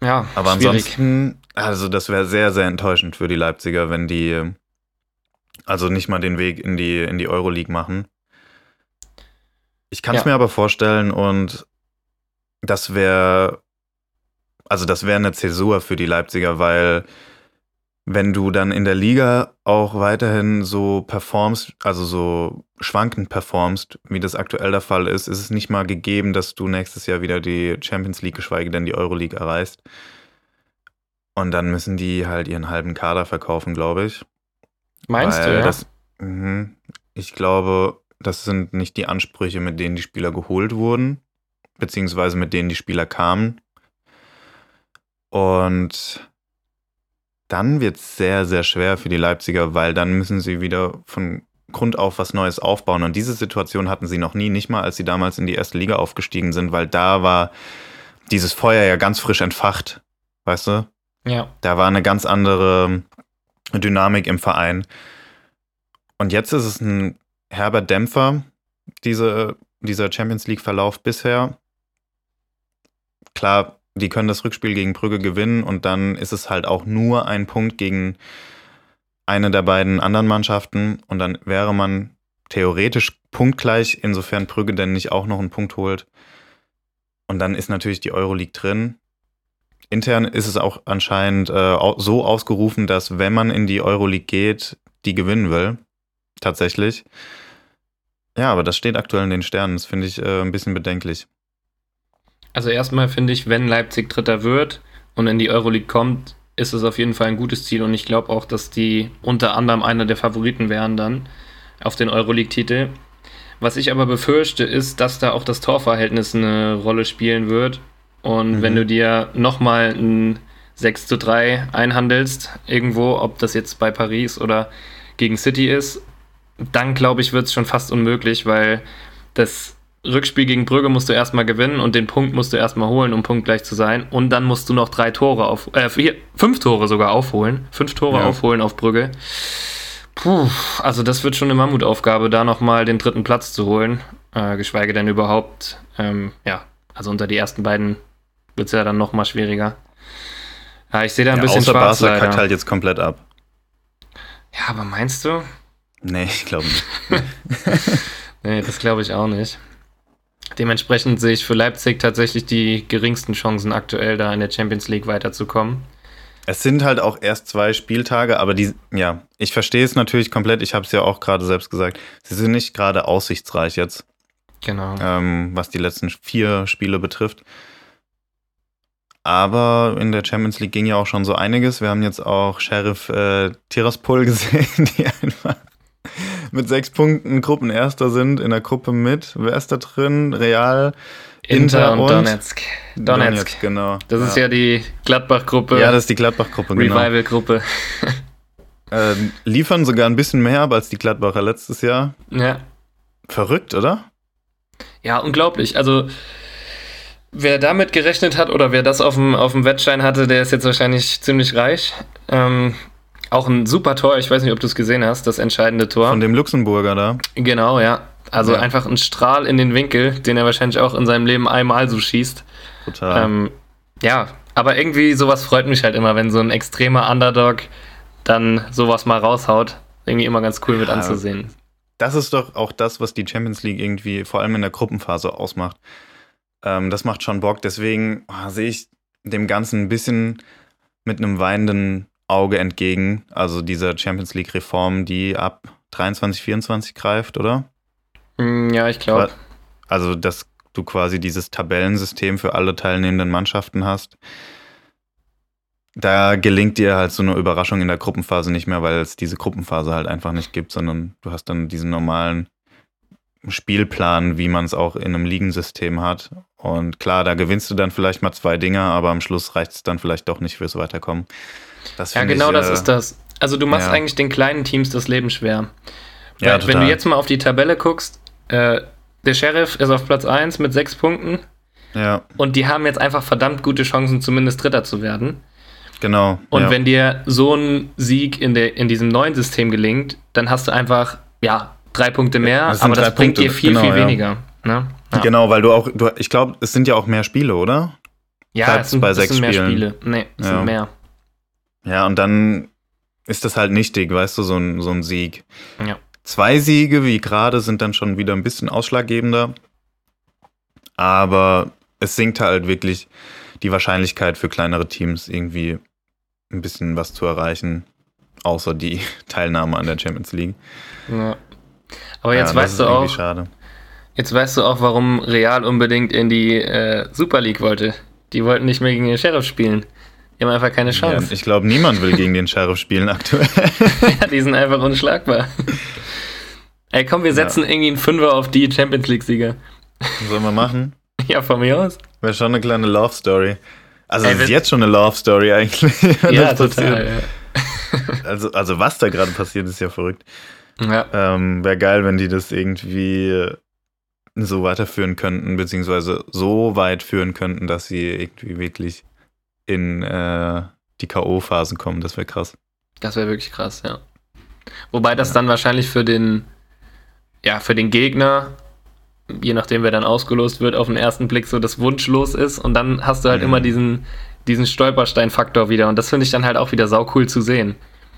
Ja, aber schwierig. ansonsten, also das wäre sehr, sehr enttäuschend für die Leipziger, wenn die also nicht mal den Weg in die, in die Euroleague machen. Ich kann es ja. mir aber vorstellen und das wäre, also das wäre eine Zäsur für die Leipziger, weil wenn du dann in der Liga auch weiterhin so performst, also so schwankend performst, wie das aktuell der Fall ist, ist es nicht mal gegeben, dass du nächstes Jahr wieder die Champions League, geschweige denn die Euroleague erreichst. Und dann müssen die halt ihren halben Kader verkaufen, glaube ich. Meinst du, ja? Das, mh, ich glaube, das sind nicht die Ansprüche, mit denen die Spieler geholt wurden, beziehungsweise mit denen die Spieler kamen. Und dann wird es sehr, sehr schwer für die Leipziger, weil dann müssen sie wieder von Grund auf was Neues aufbauen. Und diese Situation hatten sie noch nie, nicht mal als sie damals in die erste Liga aufgestiegen sind, weil da war dieses Feuer ja ganz frisch entfacht, weißt du? Ja. Da war eine ganz andere Dynamik im Verein. Und jetzt ist es ein herber Dämpfer, diese, dieser Champions League-Verlauf bisher. Klar, die können das Rückspiel gegen Brügge gewinnen und dann ist es halt auch nur ein Punkt gegen eine der beiden anderen Mannschaften und dann wäre man theoretisch punktgleich, insofern Brügge denn nicht auch noch einen Punkt holt. Und dann ist natürlich die Euroleague drin. Intern ist es auch anscheinend äh, so ausgerufen, dass wenn man in die Euroleague geht, die gewinnen will. Tatsächlich. Ja, aber das steht aktuell in den Sternen. Das finde ich äh, ein bisschen bedenklich. Also erstmal finde ich, wenn Leipzig Dritter wird und in die Euroleague kommt, ist es auf jeden Fall ein gutes Ziel und ich glaube auch, dass die unter anderem einer der Favoriten wären dann auf den Euroleague-Titel. Was ich aber befürchte, ist, dass da auch das Torverhältnis eine Rolle spielen wird. Und mhm. wenn du dir nochmal ein 6 zu 3 einhandelst, irgendwo, ob das jetzt bei Paris oder gegen City ist, dann glaube ich, wird es schon fast unmöglich, weil das Rückspiel gegen Brügge musst du erstmal gewinnen und den Punkt musst du erstmal holen, um punktgleich zu sein. Und dann musst du noch drei Tore auf, äh, vier, fünf Tore sogar aufholen. Fünf Tore ja. aufholen auf Brügge. Puh, also das wird schon eine Mammutaufgabe, da nochmal den dritten Platz zu holen. Äh, geschweige denn überhaupt, ähm, ja, also unter die ersten beiden wird es ja dann nochmal schwieriger. Ja, ich sehe da ein ja, bisschen außer schwarz. Barca kackt halt jetzt komplett ab. Ja, aber meinst du? Nee, ich glaube nicht. <laughs> nee, das glaube ich auch nicht. Dementsprechend sehe ich für Leipzig tatsächlich die geringsten Chancen aktuell da in der Champions League weiterzukommen. Es sind halt auch erst zwei Spieltage, aber die, ja, ich verstehe es natürlich komplett. Ich habe es ja auch gerade selbst gesagt. Sie sind nicht gerade aussichtsreich jetzt. Genau. Ähm, was die letzten vier Spiele betrifft. Aber in der Champions League ging ja auch schon so einiges. Wir haben jetzt auch Sheriff äh, Tiraspol <laughs> gesehen, die einfach mit sechs Punkten Gruppenerster sind in der Gruppe mit. Wer ist da drin? Real, Inter, Inter und, und Donetsk. Donetsk. Donetsk. genau. Das ja. ist ja die Gladbach-Gruppe. Ja, das ist die Gladbach-Gruppe, genau. Revival-Gruppe. äh, liefern sogar ein bisschen mehr ab als die Gladbacher letztes Jahr. Ja. Verrückt, oder? Ja, unglaublich. Also, wer damit gerechnet hat oder wer das auf dem, auf dem Wettschein hatte, der ist jetzt wahrscheinlich ziemlich reich. Ähm, Auch ein super Tor, ich weiß nicht, ob du es gesehen hast, das entscheidende Tor. Von dem Luxemburger da. Genau, ja. Also Ja. einfach ein Strahl in den Winkel, den er wahrscheinlich auch in seinem Leben einmal so schießt. Total. Ähm, ja, aber irgendwie sowas freut mich halt immer, wenn so ein extremer Underdog dann sowas mal raushaut. Irgendwie immer ganz cool mit Ja. anzusehen. Das ist doch auch das, was die Champions League irgendwie vor allem in der Gruppenphase ausmacht. Ähm, das macht schon Bock. Deswegen ah, sehe ich dem Ganzen ein bisschen mit einem weinenden Auge entgegen. Also dieser Champions League-Reform, die ab 23, 24 greift, oder? Mm, Ja, ich glaube. Also, dass du quasi dieses Tabellensystem für alle teilnehmenden Mannschaften hast. Da gelingt dir halt so eine Überraschung in der Gruppenphase nicht mehr, weil es diese Gruppenphase halt einfach nicht gibt, sondern du hast dann diesen normalen Spielplan, wie man es auch in einem Ligensystem hat. Und klar, da gewinnst du dann vielleicht mal zwei Dinger, aber am Schluss reicht es dann vielleicht doch nicht fürs Weiterkommen. Ja, genau ich, das äh, ist das. Also du machst ja. eigentlich den kleinen Teams das Leben schwer. Ja, Weil, wenn total. du jetzt mal auf die Tabelle guckst, äh, der Sheriff ist auf Platz 1 mit sechs Punkten Ja, und die haben jetzt einfach verdammt gute Chancen, zumindest Dritter zu werden. genau. Und ja. wenn dir so ein Sieg in, der, in diesem neuen System gelingt, dann hast du einfach, ja, drei Punkte mehr, das aber das drei bringt Punkte, dir viel, genau, viel ja. weniger. Ne? Ja, Genau, weil du auch, du, ich glaube, es sind ja auch mehr Spiele, oder? ja bleibt's es sind, bei es sechs sind mehr Spielen. Spiele. Nee, es Ja. sind mehr. Ja, und dann ist das halt nichtig, weißt du, so ein, so ein Sieg. Ja. Zwei Siege, wie gerade, sind dann schon wieder ein bisschen ausschlaggebender. Aber es sinkt halt wirklich die Wahrscheinlichkeit für kleinere Teams irgendwie ein bisschen was zu erreichen, außer die <laughs> Teilnahme an der Champions League. Ja. Aber jetzt ja, weißt du auch, schade. jetzt weißt du auch, warum Real unbedingt in die äh, Super League wollte. Die wollten nicht mehr gegen den Sheriff spielen. Die haben einfach keine Ja, Chance. ich glaube, niemand will gegen den Sheriff spielen aktuell. <laughs> Ja, die sind einfach unschlagbar. Ey, komm, wir setzen irgendwie einen Fünfer auf die Champions League-Sieger. Sollen wir machen? <laughs> Ja, von mir aus. Wäre schon eine kleine Love Story. Also es ist jetzt schon eine Love Story eigentlich. <laughs> ja, total. Ja. Also, also was da gerade passiert, ist ja verrückt. Ja. Ähm, Wäre geil, wenn die das irgendwie so weiterführen könnten, beziehungsweise so weit führen könnten, dass sie irgendwie wirklich in äh, die K.O.-Phasen kommen. Das wäre krass. Das wäre wirklich krass, ja. Wobei das Ja. dann wahrscheinlich für den, ja, für den Gegner, je nachdem wer dann ausgelost wird, auf den ersten Blick so das Wunschlos ist und dann hast du halt Mhm. immer diesen, diesen Stolperstein-Faktor wieder und das finde ich dann halt auch wieder saucool zu sehen.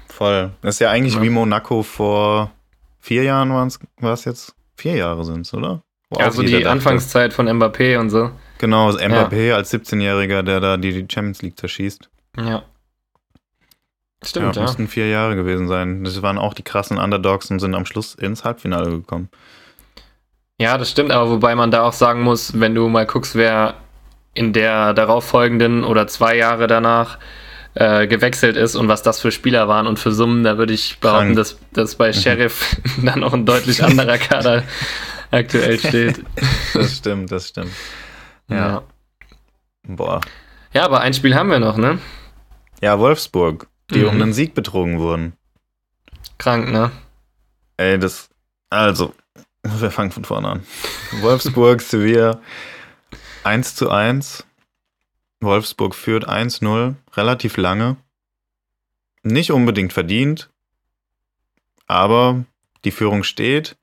Voll. Das ist ja eigentlich Ja. wie Monaco vor vier Jahren war es jetzt? Vier Jahre sind es, oder? Wo auch also die dachte- Anfangszeit von Mbappé und so. Genau, das Mbappé als 17-Jähriger, der da die Champions League zerschießt. Ja. Stimmt, ja, ja. mussten vier Jahre gewesen sein. Das waren auch die krassen Underdogs und sind am Schluss ins Halbfinale gekommen. Ja, das stimmt, aber wobei man da auch sagen muss, wenn du mal guckst, wer in der darauffolgenden oder zwei Jahre danach äh, gewechselt ist und was das für Spieler waren und für Summen, da würde ich behaupten, Krank. dass, dass bei Sheriff <laughs> dann noch ein deutlich anderer Kader <laughs> aktuell steht. Das stimmt, das stimmt. Ja. Ja. Boah. ja, aber ein Spiel haben wir noch, ne? Ja, Wolfsburg, die Mhm. um einen Sieg betrogen wurden. Krank, ne? Ey, das. Also, <laughs> wir fangen von vorne an. Wolfsburg, <laughs> Sevilla 1 zu 1. Wolfsburg führt 1-0, relativ lange. Nicht unbedingt verdient, aber die Führung steht.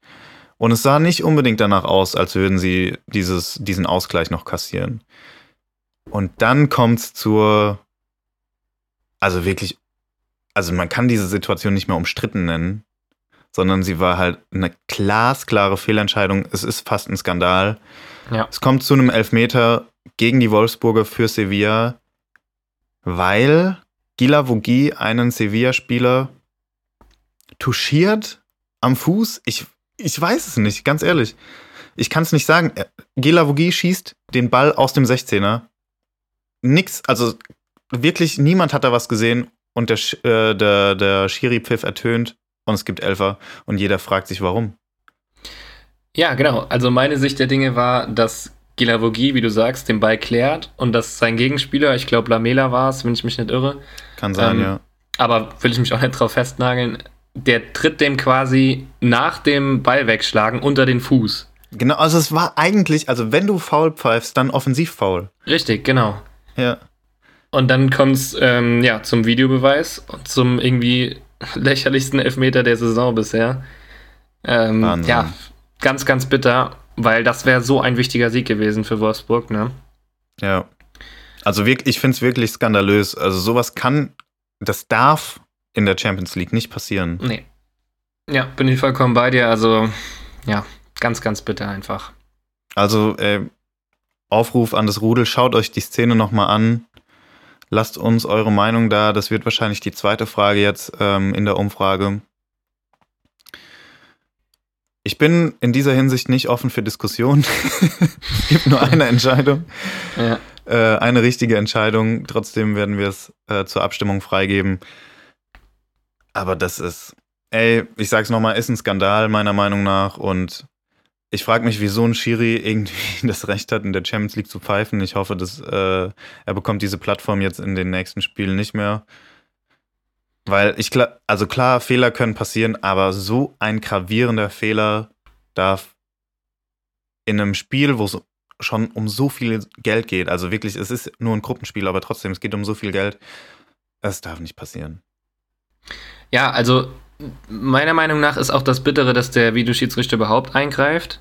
Und es sah nicht unbedingt danach aus, als würden sie dieses, diesen Ausgleich noch kassieren. Und dann kommt es zur, also wirklich, also man kann diese Situation nicht mehr umstritten nennen, sondern sie war halt eine glasklare Fehlentscheidung. Es ist fast ein Skandal. Ja. Es kommt zu einem Elfmeter gegen die Wolfsburger für Sevilla, weil Gila Vogie einen Sevilla-Spieler touchiert am Fuß. Ich, ich weiß es nicht, ganz ehrlich. Ich kann es nicht sagen. Gila Vogie schießt den Ball aus dem 16er. Nix, also wirklich niemand hat da was gesehen und der, äh, der, der Schiri-Pfiff ertönt und es gibt Elfer und jeder fragt sich, warum. Ja, genau. Also meine Sicht der Dinge war, dass Gilavogi, wie du sagst, den Ball klärt und dass sein Gegenspieler, ich glaube Lamela war es, wenn ich mich nicht irre, Kann sein, Ähm, ja. aber will ich mich auch nicht drauf festnageln, der tritt dem quasi nach dem Ball wegschlagen unter den Fuß. Genau, also es war eigentlich, also wenn du faul pfeifst, dann offensiv faul. Richtig, genau. Ja. Und dann kommt es ähm, ja, zum Videobeweis und zum irgendwie <laughs> lächerlichsten Elfmeter der Saison bisher. Ähm, ja, ganz, ganz bitter, weil das wäre so ein wichtiger Sieg gewesen für Wolfsburg, ne? Ja. Also wirklich, ich finde es wirklich skandalös. Also sowas kann, das darf in der Champions League nicht passieren. Nee. Ja, bin ich vollkommen bei dir. Also, ja, ganz, ganz bitter einfach. Also, äh, Aufruf an das Rudel, schaut euch die Szene nochmal an. Lasst uns eure Meinung da. Das wird wahrscheinlich die zweite Frage jetzt ähm, in der Umfrage. Ich bin in dieser Hinsicht nicht offen für Diskussionen. <laughs> es gibt nur eine Entscheidung. Ja. Äh, eine richtige Entscheidung. Trotzdem werden wir es äh, zur Abstimmung freigeben. Aber das ist, ey, ich sag's nochmal, ist ein Skandal meiner Meinung nach. Und ich frage mich, wieso ein Schiri irgendwie <laughs> das Recht hat, in der Champions League zu pfeifen. Ich hoffe, dass äh, er bekommt diese Plattform jetzt in den nächsten Spielen nicht mehr. Weil ich klar, also klar, Fehler können passieren, aber so ein gravierender Fehler darf in einem Spiel, wo es schon um so viel Geld geht, also wirklich, es ist nur ein Gruppenspiel, aber trotzdem, es geht um so viel Geld, es darf nicht passieren. Ja, also meiner Meinung nach ist auch das Bittere, dass der Videoschiedsrichter überhaupt eingreift.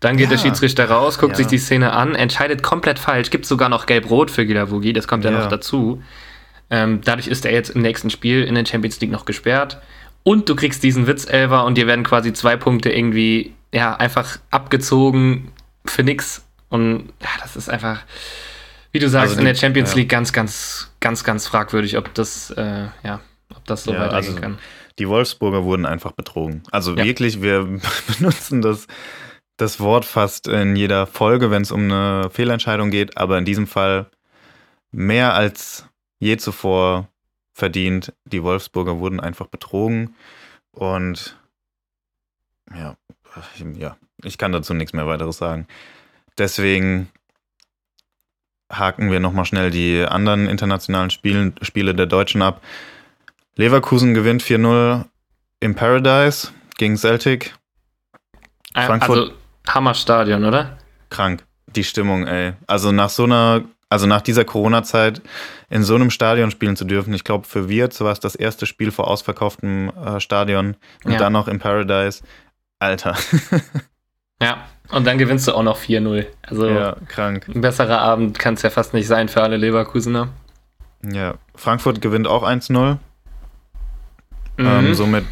Dann geht ja. der Schiedsrichter raus, guckt ja. sich die Szene an, entscheidet komplett falsch, gibt sogar noch gelb-rot für Gilavogi, das kommt ja, ja noch dazu. Ähm, dadurch ist er jetzt im nächsten Spiel in der Champions League noch gesperrt. Und du kriegst diesen Witzelver und dir werden quasi zwei Punkte irgendwie ja, einfach abgezogen für nix. Und ja, das ist einfach, wie du sagst, also in der Champions League ganz, ganz, ganz, ganz fragwürdig, ob das, äh, ja, ob das so weitergehen also kann. Die Wolfsburger wurden einfach betrogen. Also wirklich, wir <laughs> benutzen das, das Wort fast in jeder Folge, wenn es um eine Fehlentscheidung geht, aber in diesem Fall mehr als je zuvor verdient. Die Wolfsburger wurden einfach betrogen und ja, ja, ich kann dazu nichts mehr weiteres sagen. Deswegen haken wir nochmal schnell die anderen internationalen Spielen, Spiele der Deutschen ab. Leverkusen gewinnt 4-0 im Paradise gegen Celtic. Äh, Frankfurt. Also Hammerstadion, oder? Krank. Die Stimmung, ey. Also nach so einer, also nach dieser Corona-Zeit in so einem Stadion spielen zu dürfen. Ich glaube, für Wirtz war es das erste Spiel vor ausverkauftem äh, Stadion und ja. dann noch im Paradise. Alter. <laughs> ja, und dann gewinnst du auch noch 4-0. Also ja, krank. Ein besserer Abend kann es ja fast nicht sein für alle Leverkusener. Ja, Frankfurt gewinnt auch 1-0. Mhm. Ähm, somit,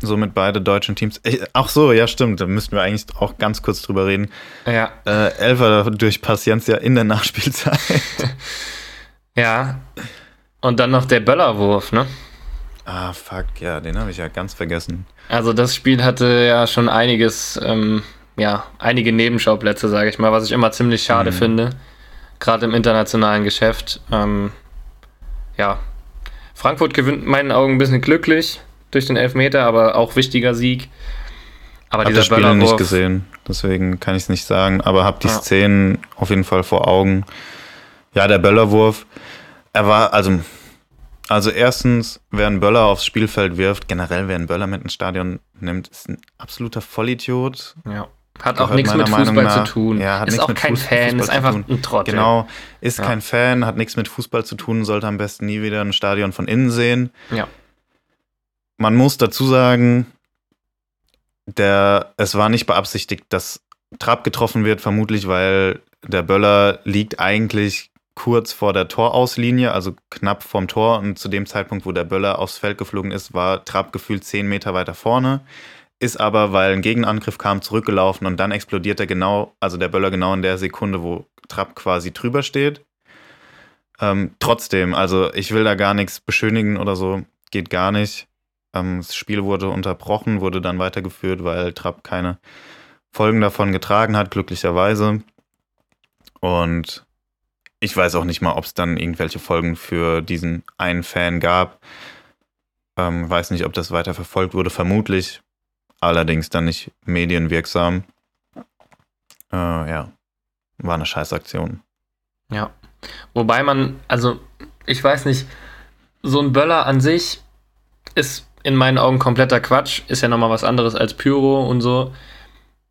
somit beide deutschen Teams. Ich, ach so, ja, stimmt. Da müssten wir eigentlich auch ganz kurz drüber reden. Ja. Äh, Elfer durch Paciencia in der Nachspielzeit. <laughs> ja. Und dann noch der Böllerwurf, ne? Ah, fuck, ja, den habe ich ja ganz vergessen. Also das Spiel hatte ja schon einiges, ähm, ja, einige Nebenschauplätze, sage ich mal, was ich immer ziemlich schade mhm. finde. Gerade im internationalen Geschäft. Ähm, ja, Frankfurt gewinnt in meinen Augen ein bisschen glücklich durch den Elfmeter, aber auch wichtiger Sieg. Aber hab dieser das Spiel nicht gesehen, deswegen kann ich es nicht sagen, aber habe die ja. Szenen auf jeden Fall vor Augen. Ja, der Böllerwurf, er war, also also erstens, wer einen Böller aufs Spielfeld wirft, generell wer einen Böller mit ins Stadion nimmt, ist ein absoluter Vollidiot. Ja. Hat auch nichts mit Fußball nach, zu tun. Ja, ist auch kein Fuß, Fan, Fußball ist einfach ein Trottel. Genau, ist ja. kein Fan, hat nichts mit Fußball zu tun, sollte am besten nie wieder ein Stadion von innen sehen. Ja. Man muss dazu sagen, der, es war nicht beabsichtigt, dass Trapp getroffen wird, vermutlich, weil der Böller liegt eigentlich kurz vor der Torauslinie, also knapp vorm Tor. Und zu dem Zeitpunkt, wo der Böller aufs Feld geflogen ist, war Trapp gefühlt zehn Meter weiter vorne. Ist aber, weil ein Gegenangriff kam, zurückgelaufen und dann explodiert er genau, also der Böller genau in der Sekunde, wo Trapp quasi drüber steht. Ähm, trotzdem, also ich will da gar nichts beschönigen oder so, geht gar nicht. Ähm, das Spiel wurde unterbrochen, wurde dann weitergeführt, weil Trapp keine Folgen davon getragen hat, glücklicherweise. Und ich weiß auch nicht mal, ob es dann irgendwelche Folgen für diesen einen Fan gab. Ähm, weiß nicht, ob das weiter verfolgt wurde, vermutlich. Allerdings dann nicht medienwirksam. Äh, ja, war eine Scheißaktion. Ja. Wobei man, also, ich weiß nicht, so ein Böller an sich ist in meinen Augen kompletter Quatsch. Ist ja nochmal was anderes als Pyro und so.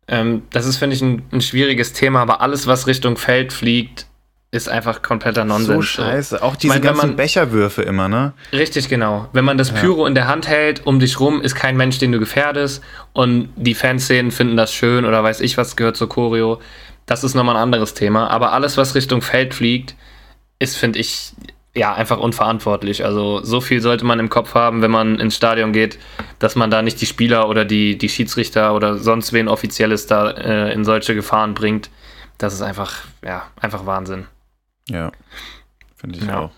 Ähm, das ist, finde ich, ein, ein schwieriges Thema, aber alles, was Richtung Feld fliegt, ist einfach kompletter Nonsens. So scheiße. Auch diese wenn ganzen man- Becherwürfe immer, ne? Richtig, genau. Wenn man das Pyro in der Hand hält, um dich rum ist kein Mensch, den du gefährdest. Und die Fanszenen finden das schön oder weiß ich was gehört zur Choreo. Das ist nochmal ein anderes Thema. Aber alles, was Richtung Feld fliegt, ist, finde ich, ja, einfach unverantwortlich. Also so viel sollte man im Kopf haben, wenn man ins Stadion geht, dass man da nicht die Spieler oder die, die Schiedsrichter oder sonst wen Offizielles da äh, in solche Gefahren bringt. Das ist einfach, ja, einfach Wahnsinn. Ja. Finde ich Ja. auch.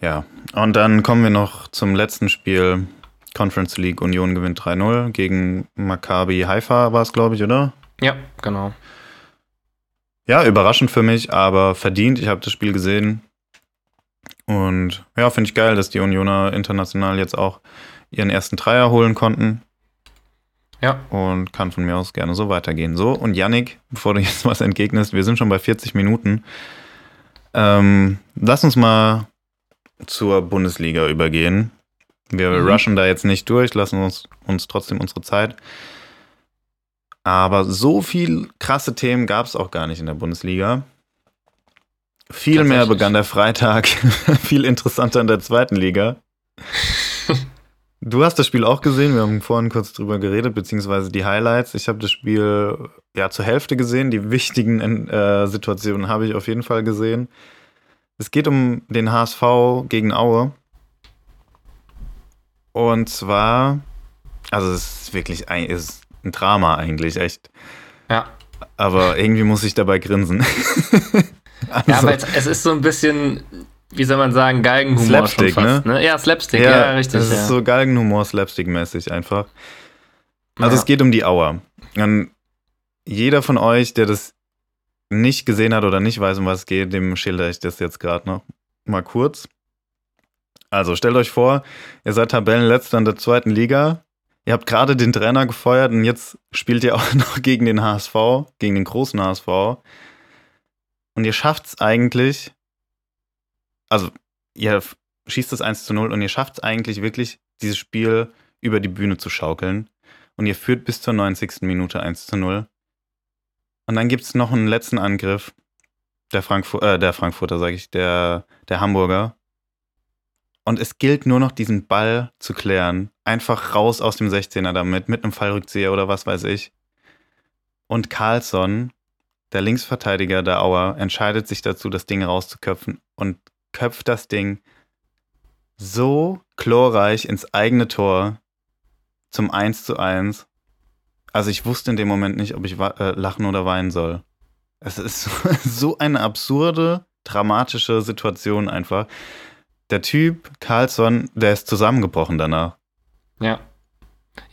Ja. Und dann kommen wir noch zum letzten Spiel. Conference League Union gewinnt 3-0 gegen Maccabi Haifa war es, glaube ich, oder? Ja, genau. Ja, überraschend für mich, aber verdient. Ich habe das Spiel gesehen. Und ja, finde ich geil, dass die Unioner international jetzt auch ihren ersten Dreier holen konnten. Ja. Und kann von mir aus gerne so weitergehen. So, und Yannick, bevor du <laughs> jetzt was entgegnest, wir sind schon bei 40 Minuten. Ähm, lass uns mal zur Bundesliga übergehen. Wir Mhm. rushen da jetzt nicht durch, lassen uns, uns trotzdem unsere Zeit. Aber so viel krasse Themen gab es auch gar nicht in der Bundesliga. Vielmehr begann der Freitag <laughs> viel interessanter in der zweiten Liga. Du hast das Spiel auch gesehen, wir haben vorhin kurz drüber geredet, beziehungsweise die Highlights. Ich habe das Spiel ja zur Hälfte gesehen, die wichtigen äh, Situationen habe ich auf jeden Fall gesehen. Es geht um den HSV gegen Aue. Und zwar, also es ist wirklich ein, ist ein Drama eigentlich, echt. Ja. Aber irgendwie muss ich dabei grinsen. <laughs> Ja, Also- aber es, es ist so ein bisschen, wie soll man sagen, Galgenhumor Slapstick, schon fast, ne? Ja, Slapstick, ja, richtig. Das ja. ist so Galgenhumor, Slapstick-mäßig einfach. Also Ja. es geht um die Auer. Und jeder von euch, der das nicht gesehen hat oder nicht weiß, um was es geht, dem schilder ich das jetzt gerade noch mal kurz. Also stellt euch vor, ihr seid Tabellenletzter in der zweiten Liga. Ihr habt gerade den Trainer gefeuert und jetzt spielt ihr <laughs> auch noch gegen den HSV, gegen den großen HSV. Und ihr schafft es eigentlich, also ihr schießt das 1 zu 0 und ihr schafft es eigentlich wirklich, dieses Spiel über die Bühne zu schaukeln. Und ihr führt bis zur 90. Minute 1 zu 0. Und dann gibt es noch einen letzten Angriff. Der, Frankfur äh, der Frankfurter, sage ich, der, der Hamburger. Und es gilt nur noch, diesen Ball zu klären. Einfach raus aus dem 16er damit, mit einem Fallrückzieher oder was weiß ich. Und Carlsson, der Linksverteidiger der Auer, entscheidet sich dazu, das Ding rauszuköpfen und köpft das Ding so chlorreich ins eigene Tor zum 1 zu 1. Also ich wusste in dem Moment nicht, ob ich äh, lachen oder weinen soll. Es ist <laughs> so eine absurde, dramatische Situation einfach. Der Typ, Carlsson, der ist zusammengebrochen danach. ja.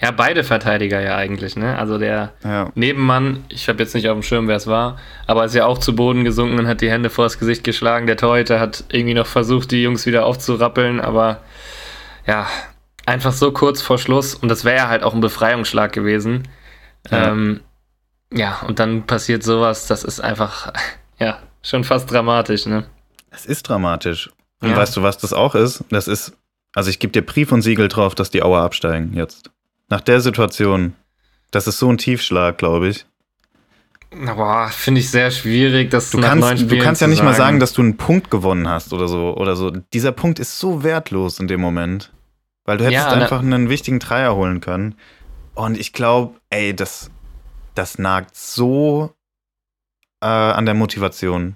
Ja, beide Verteidiger ja eigentlich, ne? Also der Ja. Nebenmann, ich habe jetzt nicht auf dem Schirm, wer es war, aber ist ja auch zu Boden gesunken und hat die Hände vors Gesicht geschlagen. Der Torhüter hat irgendwie noch versucht, die Jungs wieder aufzurappeln, aber ja, einfach so kurz vor Schluss und das wäre ja halt auch ein Befreiungsschlag gewesen. Ja. Ähm, ja, und dann passiert sowas, das ist einfach, <laughs> ja, schon fast dramatisch, ne? Es ist dramatisch. Und Ja. weißt du, was das auch ist? Das ist, also ich gebe dir Brief und Siegel drauf, dass die Auer absteigen jetzt. Nach der Situation. Das ist so ein Tiefschlag, glaube ich. Boah, finde ich sehr schwierig, das Du kannst, du kannst ja nicht mal sagen, dass du einen Punkt gewonnen hast oder so, oder so. Dieser Punkt ist so wertlos in dem Moment. Weil du hättest Ja, ne- einfach einen wichtigen Dreier holen können. Und ich glaube, ey, das, das nagt so äh, an der Motivation.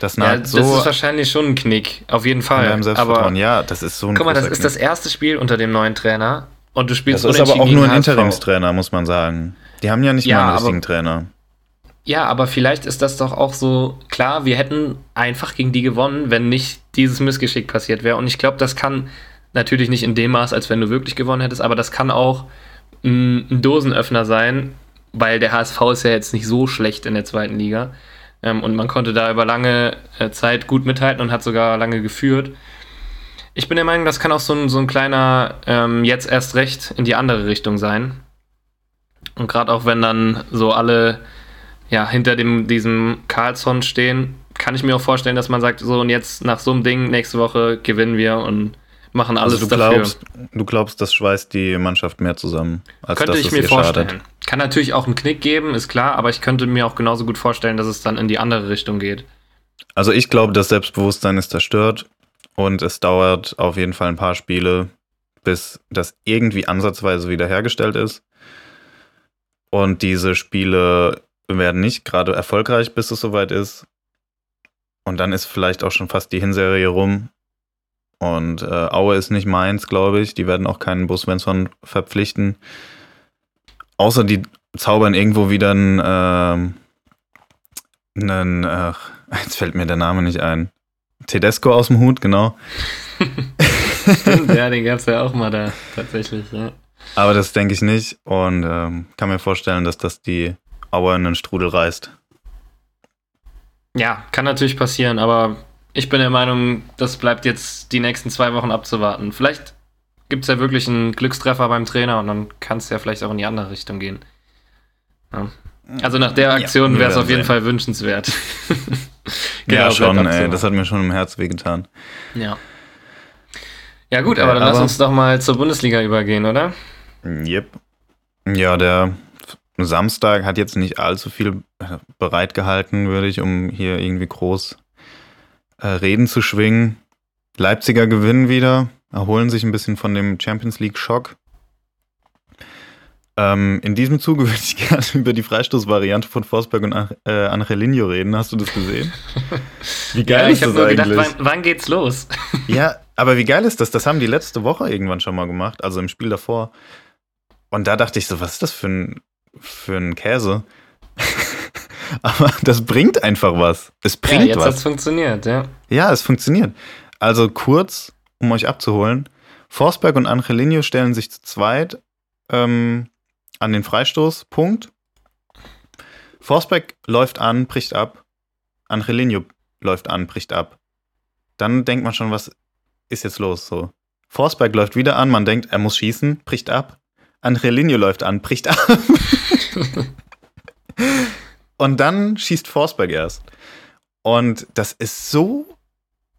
Das ja, nagt das so ist wahrscheinlich schon ein Knick, auf jeden an Fall. deinem Selbstvertrauen. Aber ja, das ist so ein Guck mal, das ist das erste Spiel unter dem neuen Trainer und du spielst Das ist aber auch nur ein. Interimstrainer, muss man sagen. Die haben ja nicht Ja, mal einen aber- richtigen Trainer. Ja, aber vielleicht ist das doch auch so klar, wir hätten einfach gegen die gewonnen, wenn nicht dieses Missgeschick passiert wäre. Und ich glaube, das kann natürlich nicht in dem Maß, als wenn du wirklich gewonnen hättest, aber das kann auch ein, ein Dosenöffner sein, weil der HSV ist ja jetzt nicht so schlecht in der zweiten Liga. Ähm, und man konnte da über lange äh, Zeit gut mithalten und hat sogar lange geführt. Ich bin der Meinung, das kann auch so ein, so ein kleiner ähm, jetzt erst recht in die andere Richtung sein. Und gerade auch wenn dann so alle ja, hinter dem, diesem Carlsson stehen, kann ich mir auch vorstellen, dass man sagt, so und jetzt nach so einem Ding nächste Woche gewinnen wir und machen alles Also du dafür. glaubst, du glaubst, das schweißt die Mannschaft mehr zusammen, als könnte dass ich mir vorstellen. schadet. Kann natürlich auch einen Knick geben, ist klar, aber ich könnte mir auch genauso gut vorstellen, dass es dann in die andere Richtung geht. Also ich glaube, das Selbstbewusstsein ist zerstört und es dauert auf jeden Fall ein paar Spiele, bis das irgendwie ansatzweise wiederhergestellt ist. Und diese Spiele werden nicht gerade erfolgreich, bis es soweit ist. Und dann ist vielleicht auch schon fast die Hinserie rum. Und äh, Aue ist nicht meins, glaube ich. Die werden auch keinen Bus Svensson verpflichten. Außer die zaubern irgendwo wieder einen, ähm, einen ach, jetzt fällt mir der Name nicht ein. Tedesco aus dem Hut, genau. Stimmt, ja, den gab es ja auch mal da, tatsächlich, ja. Aber das denke ich nicht und ähm, kann mir vorstellen, dass das die Auer in den Strudel reißt. Ja, kann natürlich passieren, aber ich bin der Meinung, das bleibt jetzt die nächsten zwei Wochen abzuwarten. Vielleicht gibt es ja wirklich einen Glückstreffer beim Trainer und dann kann es ja vielleicht auch in die andere Richtung gehen. Ja. Also nach der Aktion wir wäre es auf jeden sehen. Fall wünschenswert. <laughs> <laughs> ja, Genau, schon, bleibt ey, das hat mir schon im Herz wehgetan. Ja. Ja gut, aber dann lass aber- uns doch mal zur Bundesliga übergehen, oder? Yep. Ja, der Samstag hat jetzt nicht allzu viel äh, bereitgehalten, würde ich, um hier irgendwie groß äh, Reden zu schwingen. Leipziger gewinnen wieder, erholen sich ein bisschen von dem Champions League-Schock. Ähm, in diesem Zuge <laughs> würde ich gerne über die Freistoßvariante von Forsberg und äh, Angelino reden. Hast du das gesehen? <laughs> Wie geil ich ist habe das nur gedacht, eigentlich? wann, wann geht's los? Ja, <laughs> aber wie geil ist das? Das haben die letzte Woche irgendwann schon mal gemacht, also im Spiel davor. Und da dachte ich so, was ist das für ein, für ein Käse? aber das bringt einfach was. Es Ja, bringt jetzt was. hat's funktioniert, ja. Ja, es funktioniert. Also kurz, um euch abzuholen. Forsberg und Angelino stellen sich zu zweit ähm, an den Freistoß. Punkt. Forsberg läuft an, bricht ab. Angelino läuft an, bricht ab. Dann denkt man schon, was ist jetzt los? So. Forsberg läuft wieder an, man denkt, er muss schießen, bricht ab. Angelino läuft an, bricht ab. <laughs> Und dann schießt Forsberg erst. Und das ist so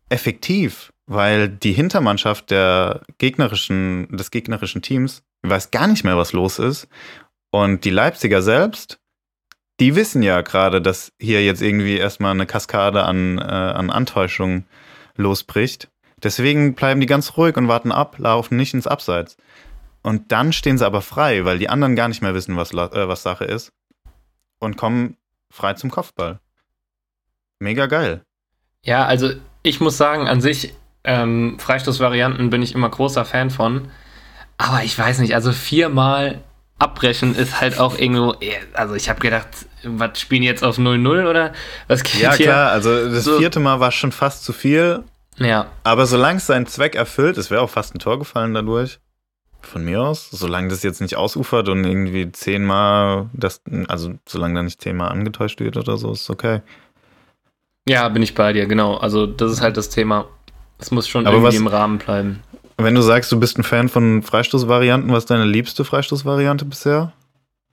effektiv, weil die Hintermannschaft der gegnerischen, des gegnerischen Teams weiß gar nicht mehr, was los ist. Und die Leipziger selbst, die wissen ja gerade, dass hier jetzt irgendwie erstmal eine Kaskade an, äh, an Antäuschung losbricht. Deswegen bleiben die ganz ruhig und warten ab, laufen nicht ins Abseits. Und dann stehen sie aber frei, weil die anderen gar nicht mehr wissen, was, äh, was Sache ist. Und kommen frei zum Kopfball. Mega geil. Ja, also ich muss sagen, an sich, ähm, Freistoßvarianten bin ich immer großer Fan von. Aber ich weiß nicht, also viermal abbrechen ist halt auch irgendwo. Also ich habe gedacht, was spielen jetzt auf 0-0 oder was geht Ja, hier? klar, also das So- vierte Mal war schon fast zu viel, Ja, aber solange es seinen Zweck erfüllt, es wäre auch fast ein Tor gefallen dadurch. Von mir aus, solange das jetzt nicht ausufert und irgendwie zehnmal, das, also solange da nicht zehnmal angetäuscht wird oder so, ist okay. ja, bin ich bei dir, genau. Also das ist halt das Thema. Es muss schon Aber irgendwie was- im Rahmen bleiben. Wenn du sagst, du bist ein Fan von Freistoßvarianten, was ist deine liebste Freistoßvariante bisher?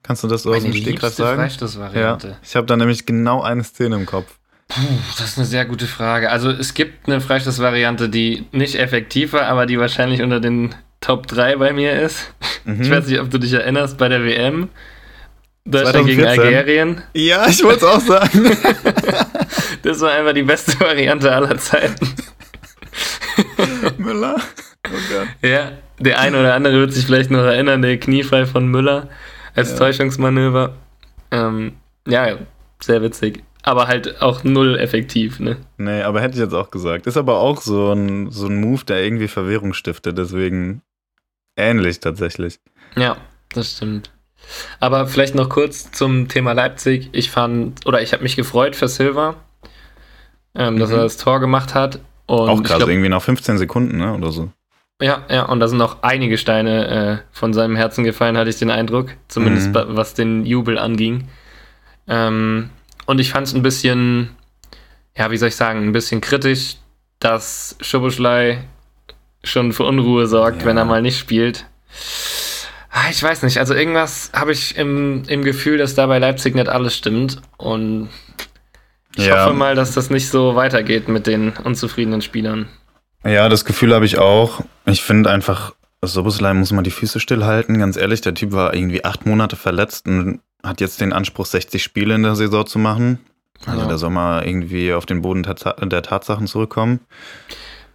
Kannst du das so aus dem Stegreif sagen? Ja, Freistoßvariante. ich habe da nämlich genau eine Szene im Kopf. Puh, das ist eine sehr gute Frage. Also es gibt eine Freistoßvariante, die nicht effektiv war, aber die wahrscheinlich unter den Top 3 bei mir ist. Mhm. Ich weiß nicht, ob du dich erinnerst, bei der WM. Deutschland gegen 2014. Algerien. Ja, ich wollte es auch sagen. <laughs> Das war einfach die beste Variante aller Zeiten. Müller. Oh. Ja, der eine oder andere wird sich vielleicht noch erinnern, der Kniefall von Müller als Ja. Täuschungsmanöver. Ähm, ja, sehr witzig. Aber halt auch null effektiv, ne? Nee, aber hätte ich jetzt auch gesagt. Ist aber auch so ein, so ein Move, der irgendwie Verwirrung stiftet, deswegen ähnlich tatsächlich. Ja, das stimmt. Aber vielleicht noch kurz zum Thema Leipzig. Ich fand, oder ich habe mich gefreut für Silva, ähm, dass Mhm. er das Tor gemacht hat. Und auch ich krass, glaub, irgendwie nach 15 Sekunden, ne, oder so. Ja, ja, und da sind noch einige Steine äh, von seinem Herzen gefallen, hatte ich den Eindruck. Zumindest Mhm. was den Jubel anging. Ähm, und ich fand es ein bisschen, ja, wie soll ich sagen, ein bisschen kritisch, dass Schubuschlei schon für Unruhe sorgt, Ja. wenn er mal nicht spielt. Ah, Ich weiß nicht, also irgendwas habe ich im, im Gefühl, dass da bei Leipzig nicht alles stimmt. Und ich Ja. hoffe mal, dass das nicht so weitergeht mit den unzufriedenen Spielern. Ja, das Gefühl habe ich auch. Ich finde einfach, Soboslai muss mal die Füße stillhalten. Ganz ehrlich, der Typ war irgendwie acht Monate verletzt und hat jetzt den Anspruch, 60 Spiele in der Saison zu machen. Also Ja. der soll mal irgendwie auf den Boden der Tatsachen zurückkommen.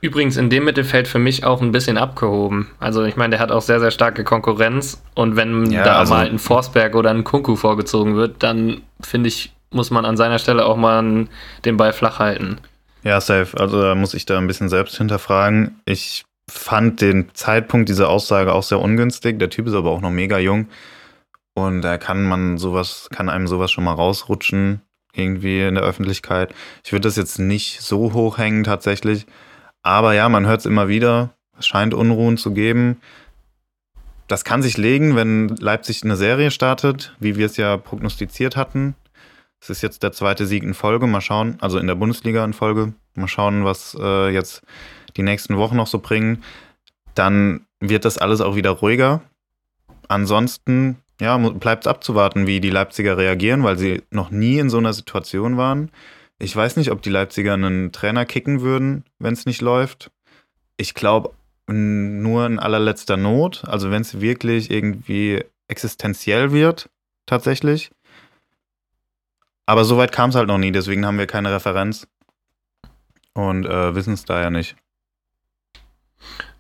Übrigens in dem Mittelfeld für mich auch ein bisschen abgehoben. Also ich meine, der hat auch sehr, sehr starke Konkurrenz. Und wenn Ja, da also- mal ein Forsberg oder ein Kunku vorgezogen wird, dann finde ich, muss man an seiner Stelle auch mal den Ball flach halten. Ja, safe. Also da muss ich da ein bisschen selbst hinterfragen. Ich fand den Zeitpunkt dieser Aussage auch sehr ungünstig. Der Typ ist aber auch noch mega jung. Und da kann man sowas, kann einem sowas schon mal rausrutschen, irgendwie in der Öffentlichkeit. Ich würde das jetzt nicht so hoch hängen tatsächlich. Aber ja, man hört es immer wieder. Es scheint Unruhen zu geben. Das kann sich legen, wenn Leipzig eine Serie startet, wie wir es ja prognostiziert hatten. Es ist jetzt der zweite Sieg in Folge. Mal schauen, also in der Bundesliga in Folge. Mal schauen, was äh, jetzt die nächsten Wochen noch so bringen. Dann wird das alles auch wieder ruhiger. Ansonsten, ja, bleibt es abzuwarten, wie die Leipziger reagieren, weil sie noch nie in so einer Situation waren. Ich weiß nicht, ob die Leipziger einen Trainer kicken würden, wenn es nicht läuft. Ich glaube, nur in allerletzter Not. Also wenn es wirklich irgendwie existenziell wird, tatsächlich. Aber so weit kam es halt noch nie, deswegen haben wir keine Referenz und äh, wissen es daher nicht.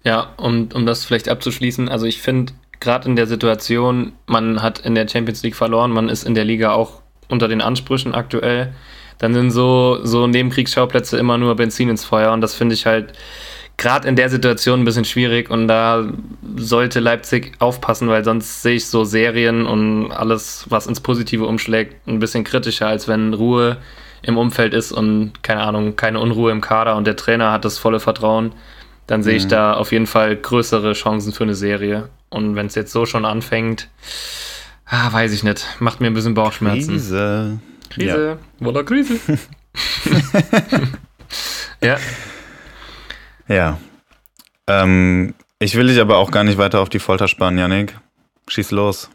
Ja, um, um das vielleicht abzuschließen, also ich finde, gerade in der Situation, man hat in der Champions League verloren, man ist in der Liga auch unter den Ansprüchen aktuell, dann sind so, so Nebenkriegsschauplätze immer nur Benzin ins Feuer und das finde ich halt gerade in der Situation ein bisschen schwierig und da sollte Leipzig aufpassen, weil sonst sehe ich so Serien und alles, was ins Positive umschlägt, ein bisschen kritischer, als wenn Ruhe im Umfeld ist und keine Ahnung, keine Unruhe im Kader und der Trainer hat das volle Vertrauen, dann sehe ich Mhm. da auf jeden Fall größere Chancen für eine Serie. Und wenn es jetzt so schon anfängt, ah, weiß ich nicht, macht mir ein bisschen Bauchschmerzen. Krise. Krise, voller Krise. <laughs> <laughs> ja, Ja. Ähm, ich will dich aber auch gar nicht weiter auf die Folter spannen, Yannick. Schieß los.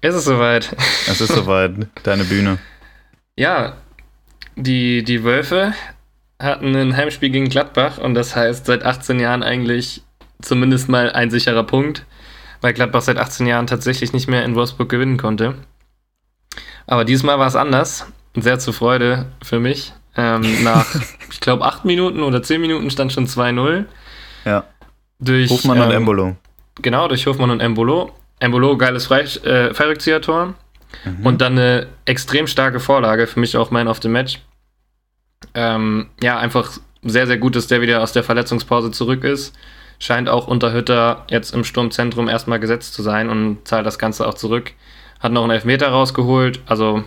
ist es soweit. Es ist soweit. Deine Bühne. Ja, die, die Wölfe hatten ein Heimspiel gegen Gladbach und das heißt seit 18 Jahren eigentlich zumindest mal ein sicherer Punkt, weil Gladbach seit 18 Jahren tatsächlich nicht mehr in Wolfsburg gewinnen konnte. Aber diesmal war es anders. Sehr zur Freude für mich. Ähm, <laughs> nach, ich glaube, 8 Minuten oder 10 Minuten stand schon 2-0. Ja. Durch, Hofmann und ähm, Embolo. Genau, durch Hofmann und Embolo. Embolo, geiles Frei äh, Fallrückzieher-Tor. Mhm. Und dann eine extrem starke Vorlage, für mich auch Man of the Match. Ähm, ja, einfach sehr, sehr gut, dass der wieder aus der Verletzungspause zurück ist. Scheint auch unter Hütter jetzt im Sturmzentrum erstmal gesetzt zu sein und zahlt das Ganze auch zurück. Hat noch einen Elfmeter rausgeholt, also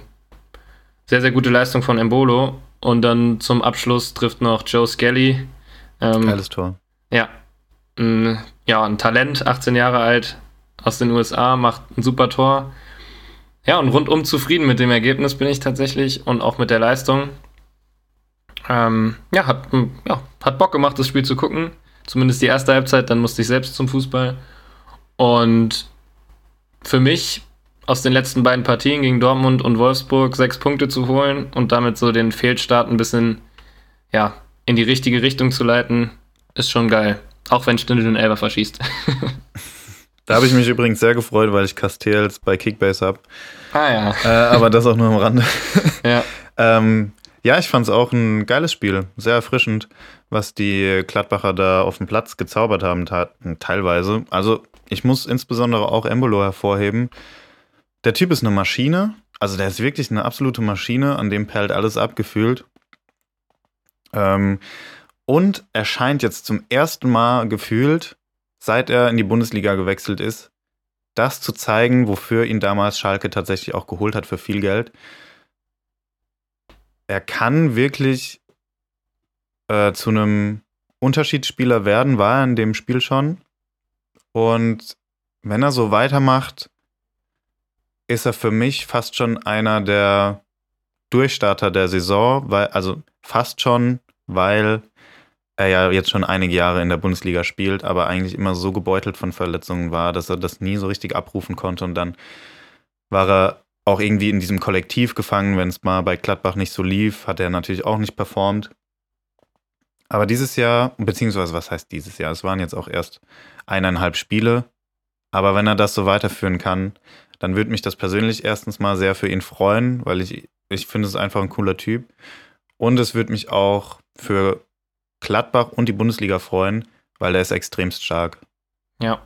sehr, sehr gute Leistung von Embolo. Und dann zum Abschluss trifft noch Joe Skelly. Ähm, Geiles Tor. ja. Ein, ja, ein Talent, 18 Jahre alt, aus den USA, macht ein super Tor. Ja, und rundum zufrieden mit dem Ergebnis bin ich tatsächlich und auch mit der Leistung. Ähm, ja, hat, ja, hat Bock gemacht, das Spiel zu gucken. Zumindest die erste Halbzeit, dann musste ich selbst zum Fußball. Und für mich aus den letzten beiden Partien gegen Dortmund und Wolfsburg sechs Punkte zu holen und damit so den Fehlstart ein bisschen ja, in die richtige Richtung zu leiten, ist schon geil. Auch wenn Stindl den Elber verschießt. <laughs> Da habe ich mich übrigens sehr gefreut, weil ich Castells bei Kickbase habe. ah ja. Äh, aber das auch nur am Rande. <laughs> Ja. Ähm, ja, ich fand es auch ein geiles Spiel. Sehr erfrischend, was die Gladbacher da auf dem Platz gezaubert haben, teilweise. Also, ich muss insbesondere auch Embolo hervorheben. Der Typ ist eine Maschine. Also, der ist wirklich eine absolute Maschine, an dem perlt alles abgefühlt. Ähm, und er scheint jetzt zum ersten Mal gefühlt, seit er in die Bundesliga gewechselt ist, das zu zeigen, wofür ihn damals Schalke tatsächlich auch geholt hat für viel Geld er kann wirklich äh, zu einem Unterschiedsspieler werden, war er in dem Spiel schon. Und wenn er so weitermacht, ist er für mich fast schon einer der Durchstarter der Saison, weil, also fast schon, weil er ja jetzt schon einige Jahre in der Bundesliga spielt, aber eigentlich immer so gebeutelt von Verletzungen war, dass er das nie so richtig abrufen konnte und dann war er auch irgendwie in diesem Kollektiv gefangen, wenn es mal bei Gladbach nicht so lief, hat er natürlich auch nicht performt. Aber dieses Jahr, beziehungsweise was heißt dieses Jahr? Es waren jetzt auch erst eineinhalb Spiele. Aber wenn er das so weiterführen kann, dann würde mich das persönlich erstens mal sehr für ihn freuen, weil ich, ich finde es einfach ein cooler Typ. Und es würde mich auch für Gladbach und die Bundesliga freuen, weil er ist extremst stark. Ja.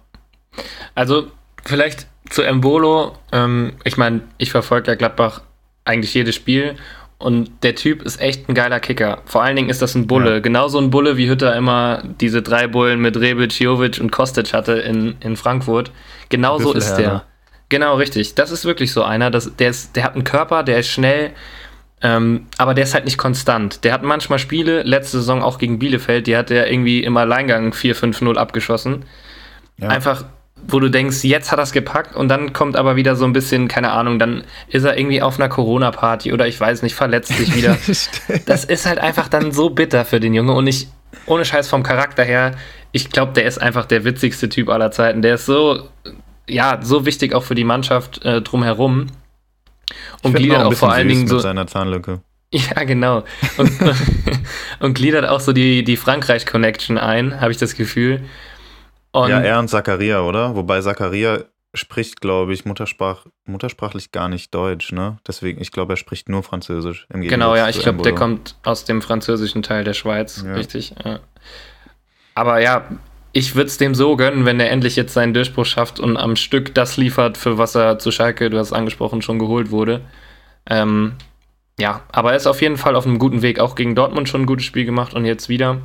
Also vielleicht zu Embolo. Ähm, ich meine, ich verfolge ja Gladbach eigentlich jedes Spiel und der Typ ist echt ein geiler Kicker. Vor allen Dingen ist das ein Bulle. Ja. Genauso ein Bulle, wie Hütter immer diese drei Bullen mit Rebic, Jovic und Kostic hatte in, in Frankfurt. Genauso ist der. Genau, richtig. Das ist wirklich so einer. Das, der, ist, der hat einen Körper, der ist schnell, ähm, aber der ist halt nicht konstant. Der hat manchmal Spiele, letzte Saison auch gegen Bielefeld, die hat er irgendwie im Alleingang 4-5-0 abgeschossen. Ja. Einfach wo du denkst, jetzt hat er es gepackt und dann kommt aber wieder so ein bisschen, keine Ahnung, dann ist er irgendwie auf einer Corona-Party oder ich weiß nicht, verletzt sich wieder. <laughs> das ist halt einfach dann so bitter für den Junge und ich, ohne Scheiß vom Charakter her, ich glaube, der ist einfach der witzigste Typ aller Zeiten. Der ist so, ja, so wichtig auch für die Mannschaft äh, drumherum. Und gliedert auch, auch vor allen Dingen so. seiner Zahnlücke. <laughs> Ja, genau. Und, <laughs> und gliedert auch so die, die Frankreich-Connection ein, habe ich das Gefühl. Und ja, er und Zakaria, oder? Wobei Zakaria spricht, glaube ich, Muttersprach, muttersprachlich gar nicht Deutsch, ne? Deswegen, ich glaube, er spricht nur Französisch. genau, ja, ich glaube, der kommt aus dem französischen Teil der Schweiz, ja. richtig. Ja. Aber ja, ich würde es dem so gönnen, wenn er endlich jetzt seinen Durchbruch schafft und am Stück das liefert, für was er zu Schalke, du hast es angesprochen, schon geholt wurde. Ähm, ja, aber er ist auf jeden Fall auf einem guten Weg. Auch gegen Dortmund schon ein gutes Spiel gemacht und jetzt wieder.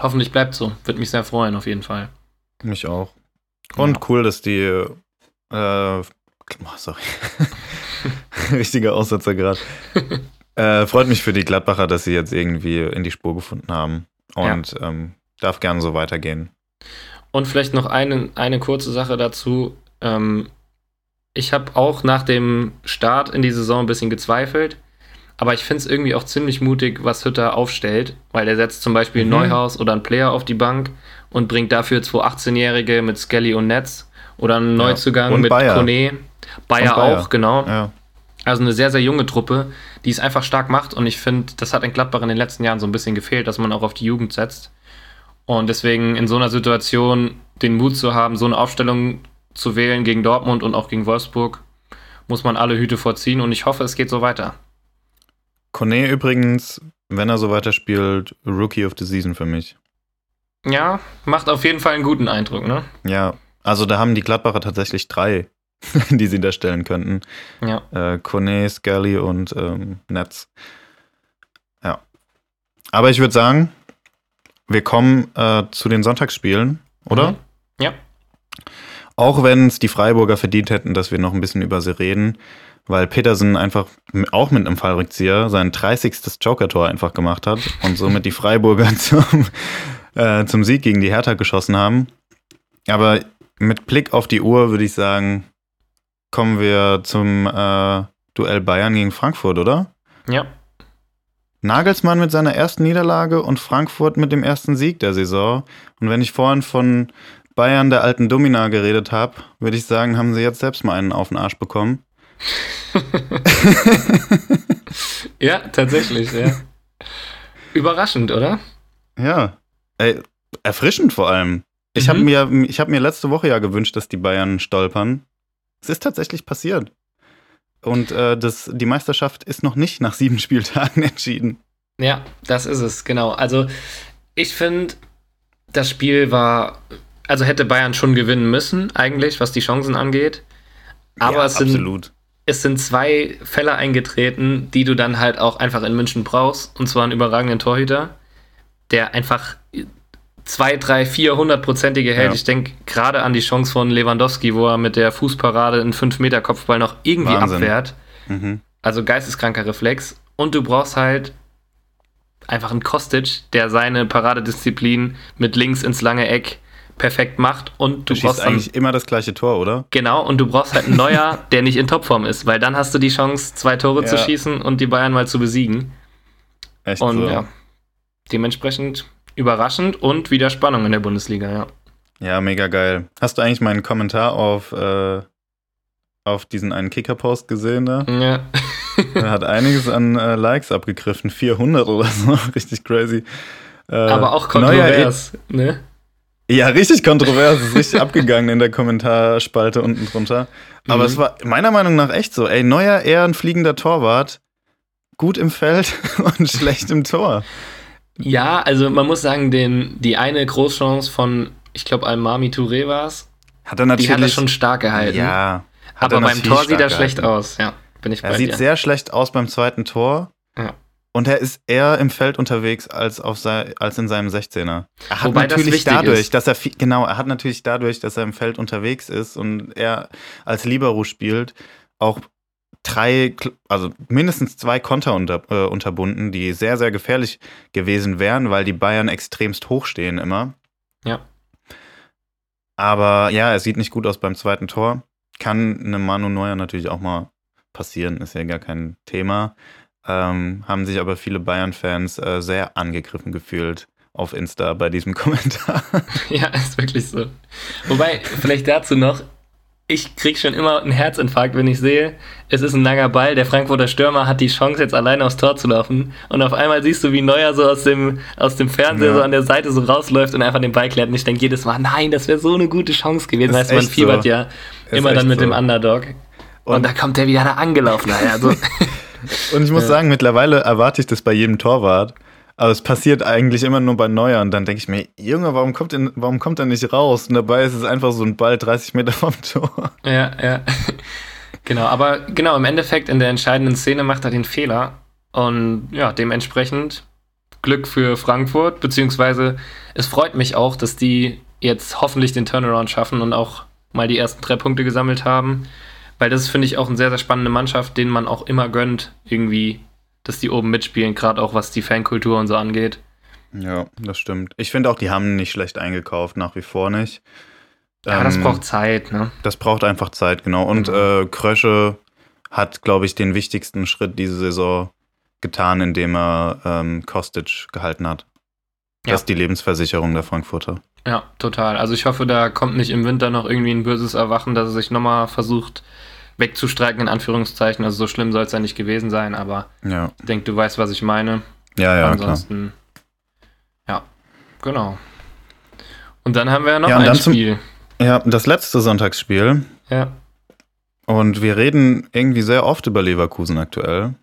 Hoffentlich bleibt so. Würde mich sehr freuen, auf jeden Fall. Mich auch. Und ja. cool, dass die. Äh, oh, sorry. <laughs> Richtiger Aussatzer gerade. <laughs> äh, freut mich für die Gladbacher, dass sie jetzt irgendwie in die Spur gefunden haben. Und ja. ähm, darf gerne so weitergehen. Und vielleicht noch eine, eine kurze Sache dazu. Ähm, ich habe auch nach dem Start in die Saison ein bisschen gezweifelt. Aber ich finde es irgendwie auch ziemlich mutig, was Hütter aufstellt, weil er setzt zum Beispiel mhm. Neuhaus oder einen Player auf die Bank und bringt dafür zwei 18-Jährige mit Skelly und Netz oder einen Neuzugang ja. mit Bayer. Kone. Bayer, Bayer, auch, genau. Ja. Also eine sehr, sehr junge Truppe, die es einfach stark macht und ich finde, das hat in Gladbach in den letzten Jahren so ein bisschen gefehlt, dass man auch auf die Jugend setzt. Und deswegen in so einer Situation den Mut zu haben, so eine Aufstellung zu wählen gegen Dortmund und auch gegen Wolfsburg, muss man alle Hüte vorziehen und ich hoffe, es geht so weiter. Kone übrigens, wenn er so weiterspielt, Rookie of the Season für mich. Ja, macht auf jeden Fall einen guten Eindruck, ne? Ja, also da haben die Gladbacher tatsächlich drei, <laughs> die sie da stellen könnten. Ja. Äh, Kone, Scully und ähm, Netz. Ja. Aber ich würde sagen, wir kommen äh, zu den Sonntagsspielen, oder? Mhm. Ja. Auch wenn es die Freiburger verdient hätten, dass wir noch ein bisschen über sie reden, weil Petersen einfach auch mit einem Fallrückzieher sein 30. Joker-Tor einfach gemacht hat und somit die Freiburger <laughs> zum, äh, zum Sieg gegen die Hertha geschossen haben. Aber mit Blick auf die Uhr würde ich sagen, kommen wir zum äh, Duell Bayern gegen Frankfurt, oder? Ja. Nagelsmann mit seiner ersten Niederlage und Frankfurt mit dem ersten Sieg der Saison. Und wenn ich vorhin von Bayern der alten Domina geredet habe, würde ich sagen, haben sie jetzt selbst mal einen auf den Arsch bekommen. <laughs> ja, tatsächlich, ja. Überraschend, oder? Ja. Ey, erfrischend vor allem. Ich mhm. habe mir, hab mir letzte Woche ja gewünscht, dass die Bayern stolpern. Es ist tatsächlich passiert. Und äh, das, die Meisterschaft ist noch nicht nach sieben <laughs> Spieltagen entschieden. Ja, das ist es, genau. Also ich finde, das Spiel war, also hätte Bayern schon gewinnen müssen, eigentlich, was die Chancen angeht. Aber ja, es sind, absolut es sind zwei Fälle eingetreten, die du dann halt auch einfach in München brauchst. Und zwar einen überragenden Torhüter, der einfach zwei, drei, vier hundertprozentige hält. Ja. Ich denke gerade an die Chance von Lewandowski, wo er mit der Fußparade einen 5-Meter-Kopfball noch irgendwie Wahnsinn. abwehrt. Mhm. Also geisteskranker Reflex. Und du brauchst halt einfach einen Kostic, der seine Paradedisziplin mit links ins lange Eck perfekt macht und du, du brauchst eigentlich immer das gleiche Tor, oder? Genau, und du brauchst halt einen Neuer, <laughs> der nicht in Topform ist, weil dann hast du die Chance, zwei Tore ja. zu schießen und die Bayern mal zu besiegen. Echt und so. ja, dementsprechend überraschend und wieder Spannung in der Bundesliga, ja. Ja, mega geil. Hast du eigentlich meinen Kommentar auf, äh, auf diesen einen Kicker-Post gesehen? Ne? Ja. er hat einiges an äh, Likes abgegriffen, 400 oder so, <laughs> richtig crazy. Äh, Aber auch kontrovers, ne? Ja, richtig kontrovers, ist richtig abgegangen in der Kommentarspalte unten drunter. Aber mhm. es war meiner Meinung nach echt so. Ey, Neuer eher ein fliegender Torwart, gut im Feld <laughs> und schlecht im Tor. Ja, also man muss sagen, den, die eine Großchance von, ich glaube, Almami Touré war es. Hat er natürlich. Die hat er schon stark gehalten. Ja. Aber beim Tor sieht er gehalten. schlecht aus, ja. Bin ich bei Er sieht dir. sehr schlecht aus beim zweiten Tor. Ja. Und er ist eher im Feld unterwegs als, auf sei, als in seinem 16er. Er hat Wobei natürlich das dadurch, ist. dass er viel, genau, er hat natürlich dadurch, dass er im Feld unterwegs ist und er als Libero spielt, auch drei, also mindestens zwei Konter unter, äh, unterbunden, die sehr, sehr gefährlich gewesen wären, weil die Bayern extremst hoch stehen immer. Ja. Aber ja, er sieht nicht gut aus beim zweiten Tor. Kann einem Manu Neuer natürlich auch mal passieren, ist ja gar kein Thema ähm, haben sich aber viele Bayern-Fans äh, sehr angegriffen gefühlt auf Insta bei diesem <laughs> Kommentar. Ja, ist wirklich so. Wobei, vielleicht dazu noch, ich krieg schon immer einen Herzinfarkt, wenn ich sehe, es ist ein langer Ball, der Frankfurter Stürmer hat die Chance, jetzt alleine aufs Tor zu laufen und auf einmal siehst du, wie Neuer so aus dem, aus dem Fernseher ja. so an der Seite so rausläuft und einfach den Ball klärt und ich denke jedes Mal, nein, das wäre so eine gute Chance gewesen. Weißt du, man fiebert so. ja ist immer dann mit so. dem Underdog. Und, und, da kommt der wieder da angelaufen. <laughs> Also. Und ich muss ja. sagen, mittlerweile erwarte ich das bei jedem Torwart. Aber es passiert eigentlich immer nur bei Neuer. Und dann denke ich mir, Junge, warum kommt, denn, warum kommt er nicht raus? Und dabei ist es einfach so ein Ball 30 Meter vom Tor. Ja, ja. <laughs> Genau, aber genau, im Endeffekt in der entscheidenden Szene macht er den Fehler. Und ja, dementsprechend Glück für Frankfurt, beziehungsweise es freut mich auch, dass die jetzt hoffentlich den Turnaround schaffen und auch mal die ersten drei Punkte gesammelt haben. Weil das finde ich, auch eine sehr, sehr spannende Mannschaft, denen man auch immer gönnt, irgendwie, dass die oben mitspielen, gerade auch was die Fankultur und so angeht. Ja, das stimmt. Ich finde auch, die haben nicht schlecht eingekauft, nach wie vor nicht. Ja, ähm, das braucht Zeit, ne? Das braucht einfach Zeit, genau. Und mhm. äh, Krösche hat, glaube ich, den wichtigsten Schritt diese Saison getan, indem er ähm, Kostic gehalten hat. Das ja. ist die Lebensversicherung der Frankfurter. Ja, total. Also ich hoffe, da kommt nicht im Winter noch irgendwie ein böses Erwachen, dass er sich nochmal versucht wegzustreiken, in Anführungszeichen. Also so schlimm soll es ja nicht gewesen sein, aber ja. ich denke, du weißt, was ich meine. Ja, ja, Ansonsten, klar. ja, genau. Und dann haben wir ja noch ja, ein Spiel. Zum, ja, das letzte Sonntagsspiel. Ja. Und wir reden irgendwie sehr oft über Leverkusen aktuell.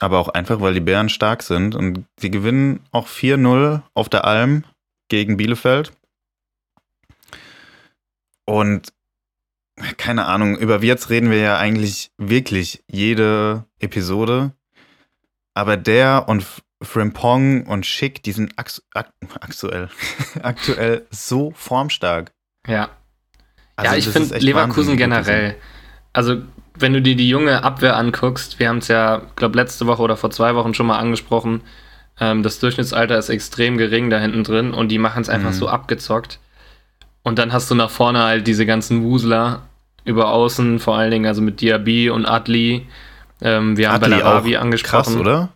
Aber auch einfach, weil die Bären stark sind. Und sie gewinnen auch 4-0 auf der Alm gegen Bielefeld. Und keine Ahnung, über Wirtz reden wir ja eigentlich wirklich jede Episode. Aber der und Frimpong und Schick, die sind aktuell, <laughs> aktuell so formstark. Ja. Also ja, ich finde Leverkusen generell. Also, wenn du dir die junge Abwehr anguckst, wir haben es ja, glaube letzte Woche oder vor zwei Wochen schon mal angesprochen, ähm, das Durchschnittsalter ist extrem gering da hinten drin und die machen es einfach mhm. so abgezockt. Und dann hast du nach vorne halt diese ganzen Wusler über außen, vor allen Dingen also mit Diaby und Adli. Ähm, wir haben Adli Bellarabi angesprochen. Krass, oder?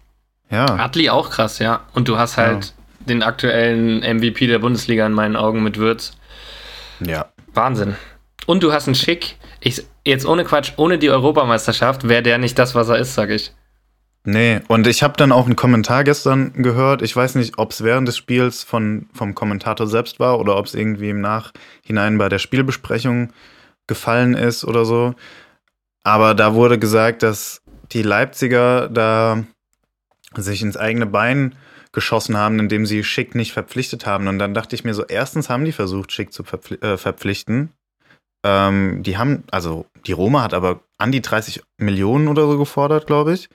Ja. Adli auch krass, ja. Und du hast halt ja. den aktuellen MVP der Bundesliga in meinen Augen mit Würz. Ja. Wahnsinn. Und du hast einen Schick. Ich, jetzt ohne Quatsch, ohne die Europameisterschaft wäre der nicht das, was er ist, sag ich. Nee, und ich habe dann auch einen Kommentar gestern gehört. Ich weiß nicht, ob es während des Spiels von, vom Kommentator selbst war oder ob es irgendwie im Nachhinein bei der Spielbesprechung gefallen ist oder so. Aber da wurde gesagt, dass die Leipziger da sich ins eigene Bein geschossen haben, indem sie Schick nicht verpflichtet haben. Und dann dachte ich mir so, erstens haben die versucht, Schick zu verpfli äh, verpflichten. Ähm, die haben, also die Roma hat aber an die 30 Millionen oder so gefordert, glaube ich.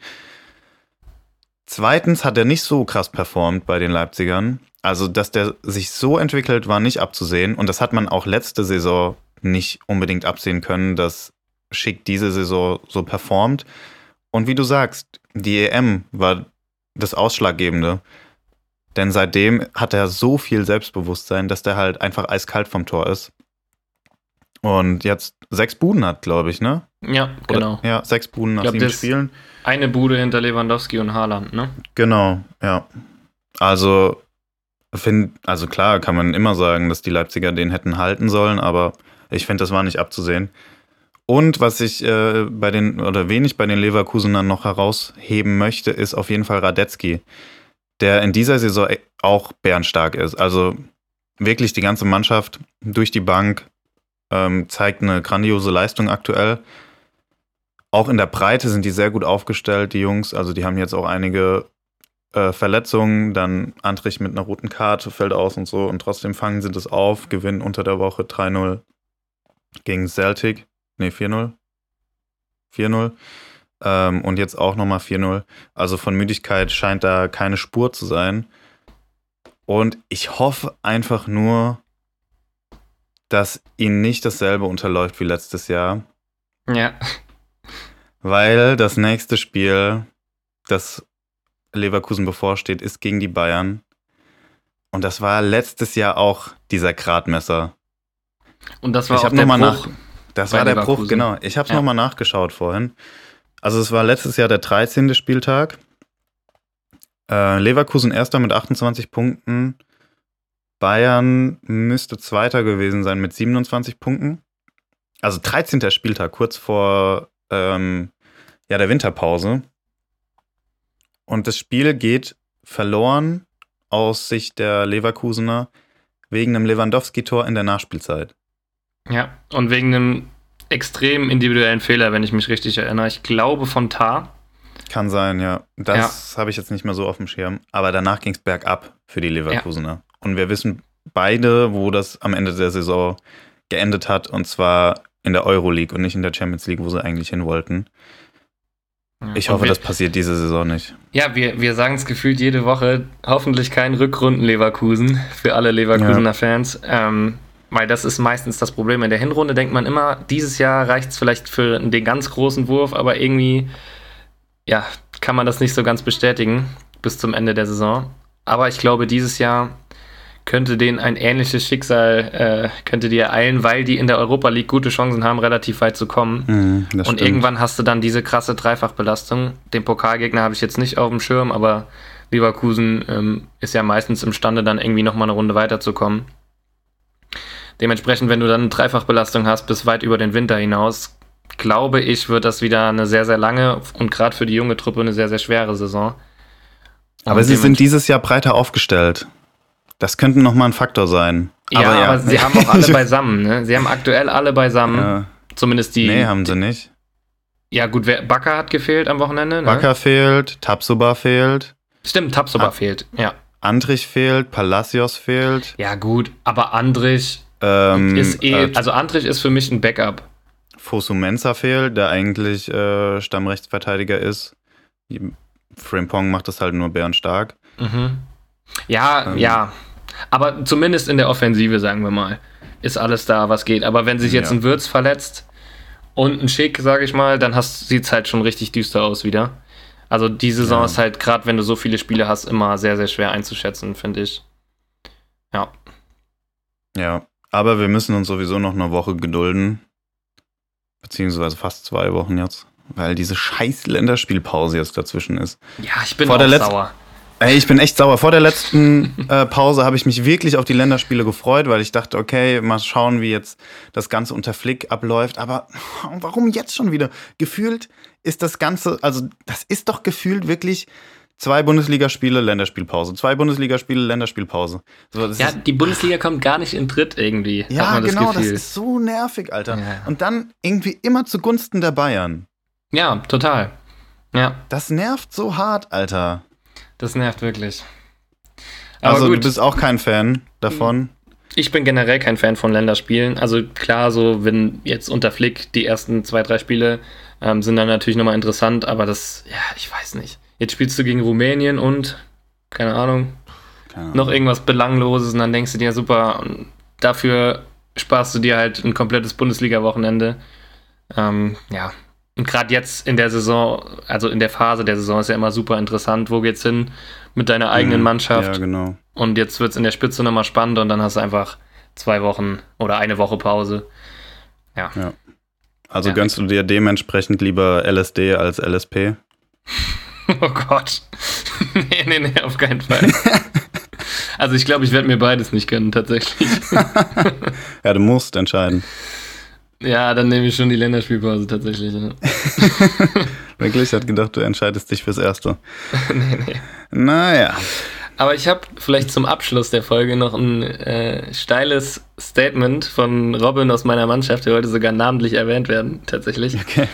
Zweitens hat er nicht so krass performt bei den Leipzigern. Also, dass der sich so entwickelt, war nicht abzusehen. Und das hat man auch letzte Saison nicht unbedingt absehen können, dass Schick diese Saison so performt. Und wie du sagst, die EM war das Ausschlaggebende. Denn seitdem hat er so viel Selbstbewusstsein, dass der halt einfach eiskalt vom Tor ist. Und jetzt sechs Buden hat, glaube ich, ne? Ja, Oder, genau. Ja, sechs Buden nach sieben Spielen. Eine Bude hinter Lewandowski und Haaland, ne? Genau, ja. Also, find, also klar kann man immer sagen, dass die Leipziger den hätten halten sollen, aber ich finde, das war nicht abzusehen. Und was ich äh, bei den, oder wenig bei den Leverkusenern noch herausheben möchte, ist auf jeden Fall Radetzky. der in dieser Saison e- auch bärenstark ist. Also wirklich die ganze Mannschaft durch die Bank ähm, zeigt eine grandiose Leistung aktuell. Auch in der Breite sind die sehr gut aufgestellt, die Jungs. Also die haben jetzt auch einige äh, Verletzungen. Dann Antrich mit einer roten Karte fällt aus und so. Und trotzdem fangen sie das auf, gewinnen unter der Woche 3-0 gegen Celtic. Ne, 4-0. 4-0. Ähm, und jetzt auch nochmal 4-0. Also von Müdigkeit scheint da keine Spur zu sein. Und ich hoffe einfach nur, dass ihnen nicht dasselbe unterläuft wie letztes Jahr. Ja. Weil das nächste Spiel, das Leverkusen bevorsteht, ist gegen die Bayern. Und das war letztes Jahr auch dieser Gradmesser. Und das war ich auch der Bruch. nach, Das war der Bruch, Leverkusen. genau. Ich habe es Ja. nochmal nachgeschaut vorhin. Also es war letztes Jahr der 13. Spieltag. Äh, Leverkusen erster mit 28 Punkten. Bayern müsste zweiter gewesen sein mit 27 Punkten. Also 13. Spieltag, kurz vor ähm, ja, der Winterpause. Und das Spiel geht verloren aus Sicht der Leverkusener wegen einem Lewandowski-Tor in der Nachspielzeit. Ja, und wegen einem extrem individuellen Fehler, wenn ich mich richtig erinnere. Ich glaube von Tar. Kann sein, ja. Das habe ich jetzt nicht mehr so auf dem Schirm. Aber danach ging es bergab für die Leverkusener. Und wir wissen beide, wo das am Ende der Saison geendet hat. Und zwar in der Euroleague und nicht in der Champions League, wo sie eigentlich hin wollten. Ich Und hoffe, wir, das passiert diese Saison nicht. Ja, wir, wir sagen es gefühlt jede Woche. Hoffentlich kein Rückrunden-Leverkusen für alle Leverkusener Fans. Ähm, weil das ist meistens das Problem. In der Hinrunde denkt man immer, dieses Jahr reicht es vielleicht für den ganz großen Wurf, aber irgendwie, ja, kann man das nicht so ganz bestätigen bis zum Ende der Saison. Aber ich glaube, dieses Jahr könnte denen ein ähnliches Schicksal, äh, könnte die ereilen, weil die in der Europa League gute Chancen haben, relativ weit zu kommen. Mhm, Und stimmt. irgendwann hast du dann diese krasse Dreifachbelastung. Den Pokalgegner habe ich jetzt nicht auf dem Schirm, aber Leverkusen ähm, ist ja meistens imstande, dann irgendwie nochmal eine Runde weiterzukommen. Dementsprechend, wenn du dann eine Dreifachbelastung hast, bis weit über den Winter hinaus, glaube ich, wird das wieder eine sehr, sehr lange und gerade für die junge Truppe eine sehr, sehr schwere Saison. Aber Und sie sind dieses Jahr breiter aufgestellt. Das könnte nochmal ein Faktor sein. Ja, aber, sie haben auch alle <laughs> beisammen. Ne? Sie haben aktuell alle beisammen. ja. Zumindest die. Nee, haben sie nicht. Ja, gut, wer, Bakker hat gefehlt am Wochenende. Ne? Bakker fehlt, Tapsoba fehlt, Stimmt, Tapsoba Ah. fehlt. Ja. Antrich fehlt, Palacios fehlt. Ja, gut, aber Andrich Ähm, ist eh, äh, also Andrich ist für mich ein Backup. Fosu Mensah fehlt, der eigentlich äh, Stammrechtsverteidiger ist. Frimpong macht das halt nur bärenstark. Mhm. Ja, Ähm. ja. Aber zumindest in der Offensive, sagen wir mal, ist alles da, was geht. Aber wenn sich jetzt Ja. ein Würz verletzt und ein Schick, sage ich mal, dann sieht es halt schon richtig düster aus wieder. Also die Saison Ja. ist halt, gerade wenn du so viele Spiele hast, immer sehr, sehr schwer einzuschätzen, finde ich. Ja. Ja, aber wir müssen uns sowieso noch eine Woche gedulden. Beziehungsweise fast zwei Wochen jetzt. Weil diese scheiß Länderspielpause jetzt dazwischen ist. Ja, ich bin Vor auch sauer. Ey, ich bin echt sauer. Vor der letzten <laughs> äh, Pause habe ich mich wirklich auf die Länderspiele gefreut, weil ich dachte, okay, mal schauen, wie jetzt das Ganze unter Flick abläuft. Aber <laughs> warum jetzt schon wieder? Gefühlt ist das Ganze, also das ist doch gefühlt wirklich zwei Bundesligaspiele, Länderspielpause. Zwei Bundesligaspiele, Länderspielpause. So, das Ja, die Bundesliga kommt gar nicht in Tritt irgendwie. ja das genau, das Gefühl. ist so nervig, Alter. Ja. Und dann irgendwie immer zugunsten der Bayern. Ja, total. Ja, Das nervt so hart, Alter. Das nervt wirklich. Aber Also gut, du bist auch kein Fan davon. ich bin generell kein Fan von Länderspielen. Also klar, so wenn jetzt unter Flick die ersten zwei, drei Spiele ähm, sind dann natürlich nochmal interessant, aber das, ja, ich weiß nicht. Jetzt spielst du gegen Rumänien und, keine Ahnung, Keine Ahnung. noch irgendwas Belangloses und dann denkst du dir, super, und dafür sparst du dir halt ein komplettes Bundesliga-Wochenende. Ähm, ja. Und gerade jetzt in der Saison, also in der Phase der Saison ist ja immer super interessant, wo geht's hin mit deiner eigenen Mhm. Mannschaft. Ja, genau. Und jetzt wird's in der Spitze nochmal spannend und dann hast du einfach zwei Wochen oder eine Woche Pause. Also Ja. gönnst du dir dementsprechend lieber LSD als LSP? <laughs> Oh Gott. <laughs> nee, nee, nee, auf keinen Fall. <laughs> also ich glaube, ich werde mir beides nicht gönnen, tatsächlich. Ja, du musst entscheiden. Ja, dann nehme ich schon die Länderspielpause tatsächlich. Ja. <laughs> Wirklich? Hat gedacht, du entscheidest dich fürs Erste. <laughs> nee, nee. Naja. Aber ich habe vielleicht zum Abschluss der Folge noch ein äh, steiles Statement von Robin aus meiner Mannschaft, der wollte sogar namentlich erwähnt werden, tatsächlich. Okay.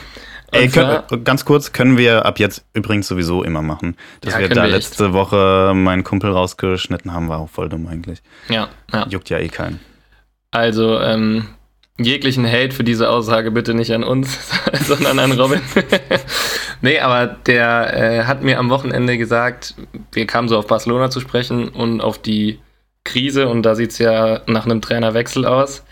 Ey, können, ganz kurz, können wir ab jetzt übrigens sowieso immer machen. Dass Ja, wir da wir letzte Woche meinen Kumpel rausgeschnitten haben, war auch voll dumm eigentlich. Ja, ja. Juckt ja eh keinen. Also, ähm, jeglichen Hate für diese Aussage bitte nicht an uns, <laughs> sondern an Robin. <laughs> nee, aber der äh, hat mir am Wochenende gesagt, wir kamen so auf Barcelona zu sprechen und auf die Krise und da sieht es ja nach einem Trainerwechsel aus.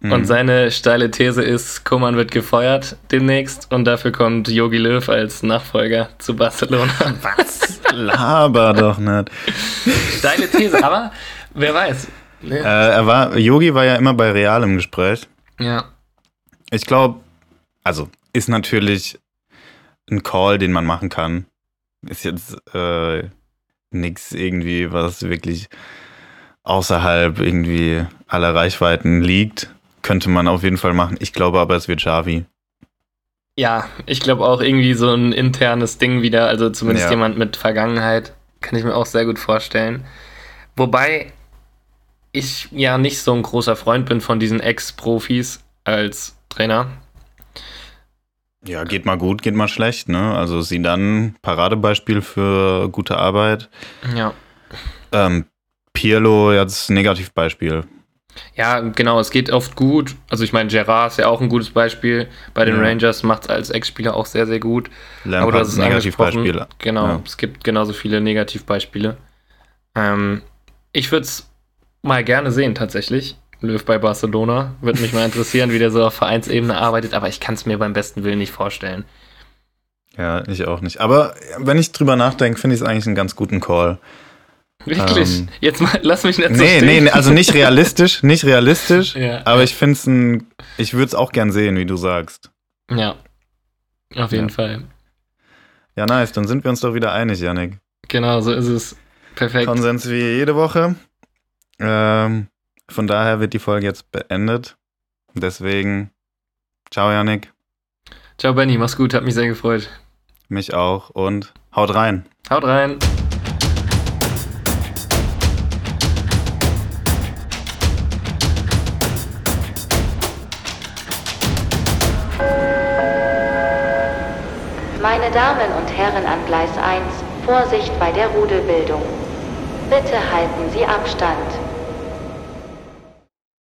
Mhm. Und seine steile These ist, Koman wird gefeuert demnächst und dafür kommt Jogi Löw als Nachfolger zu Barcelona. <laughs> Was? Laber doch nicht. Steile These, aber wer weiß. Äh, Ne? er war, Yogi war ja immer bei Real im Gespräch. Ja, Ich glaube, also ist natürlich ein Call, den man machen kann. Ist jetzt äh, nichts irgendwie, was wirklich außerhalb irgendwie aller Reichweiten liegt. Könnte man auf jeden Fall machen. Ich glaube aber, es wird Xavi. Ja, ich glaube auch irgendwie so ein internes Ding wieder, also zumindest Ja. jemand mit Vergangenheit, kann ich mir auch sehr gut vorstellen. Wobei ich ja nicht so ein großer Freund bin von diesen Ex-Profis als Trainer. Ja, geht mal gut, geht mal schlecht, ne? Also sie dann Paradebeispiel für gute Arbeit. Ja. Ähm, Pirlo jetzt Negativbeispiel. Ja, genau, es geht oft gut. Also ich meine, Gerard ist ja auch ein gutes Beispiel. Bei den Ja. Rangers macht es als Ex-Spieler auch sehr, sehr gut. Aber Lampard hast es angesprochen. Negativbeispiel. Genau, Ja. es gibt genauso viele Negativbeispiele. Ähm, ich würde es mal gerne sehen, tatsächlich. Löw bei Barcelona. Würde mich mal interessieren, wie der so auf Vereinsebene arbeitet, aber ich kann es mir beim besten Willen nicht vorstellen. Ja, ich auch nicht. Aber wenn ich drüber nachdenke, finde ich es eigentlich einen ganz guten Call. Wirklich? Ähm, Jetzt mal, lass mich nicht so Nee, stehen. nee, also nicht realistisch, nicht realistisch. Ja. Aber ich finde es ein, ich würde es auch gern sehen, wie du sagst. Ja, auf jeden Ja. Fall. Ja, nice, dann sind wir uns doch wieder einig, Yannick. Genau, so ist es. Perfekt. Konsens wie jede Woche. Ähm, von daher wird die Folge jetzt beendet. Deswegen, ciao, Yannick. Ciao, Benny, mach's gut, hat mich sehr gefreut. Mich auch und haut rein. Haut rein. Meine Damen und Herren an Gleis 1, Vorsicht bei der Rudelbildung. Bitte halten Sie Abstand.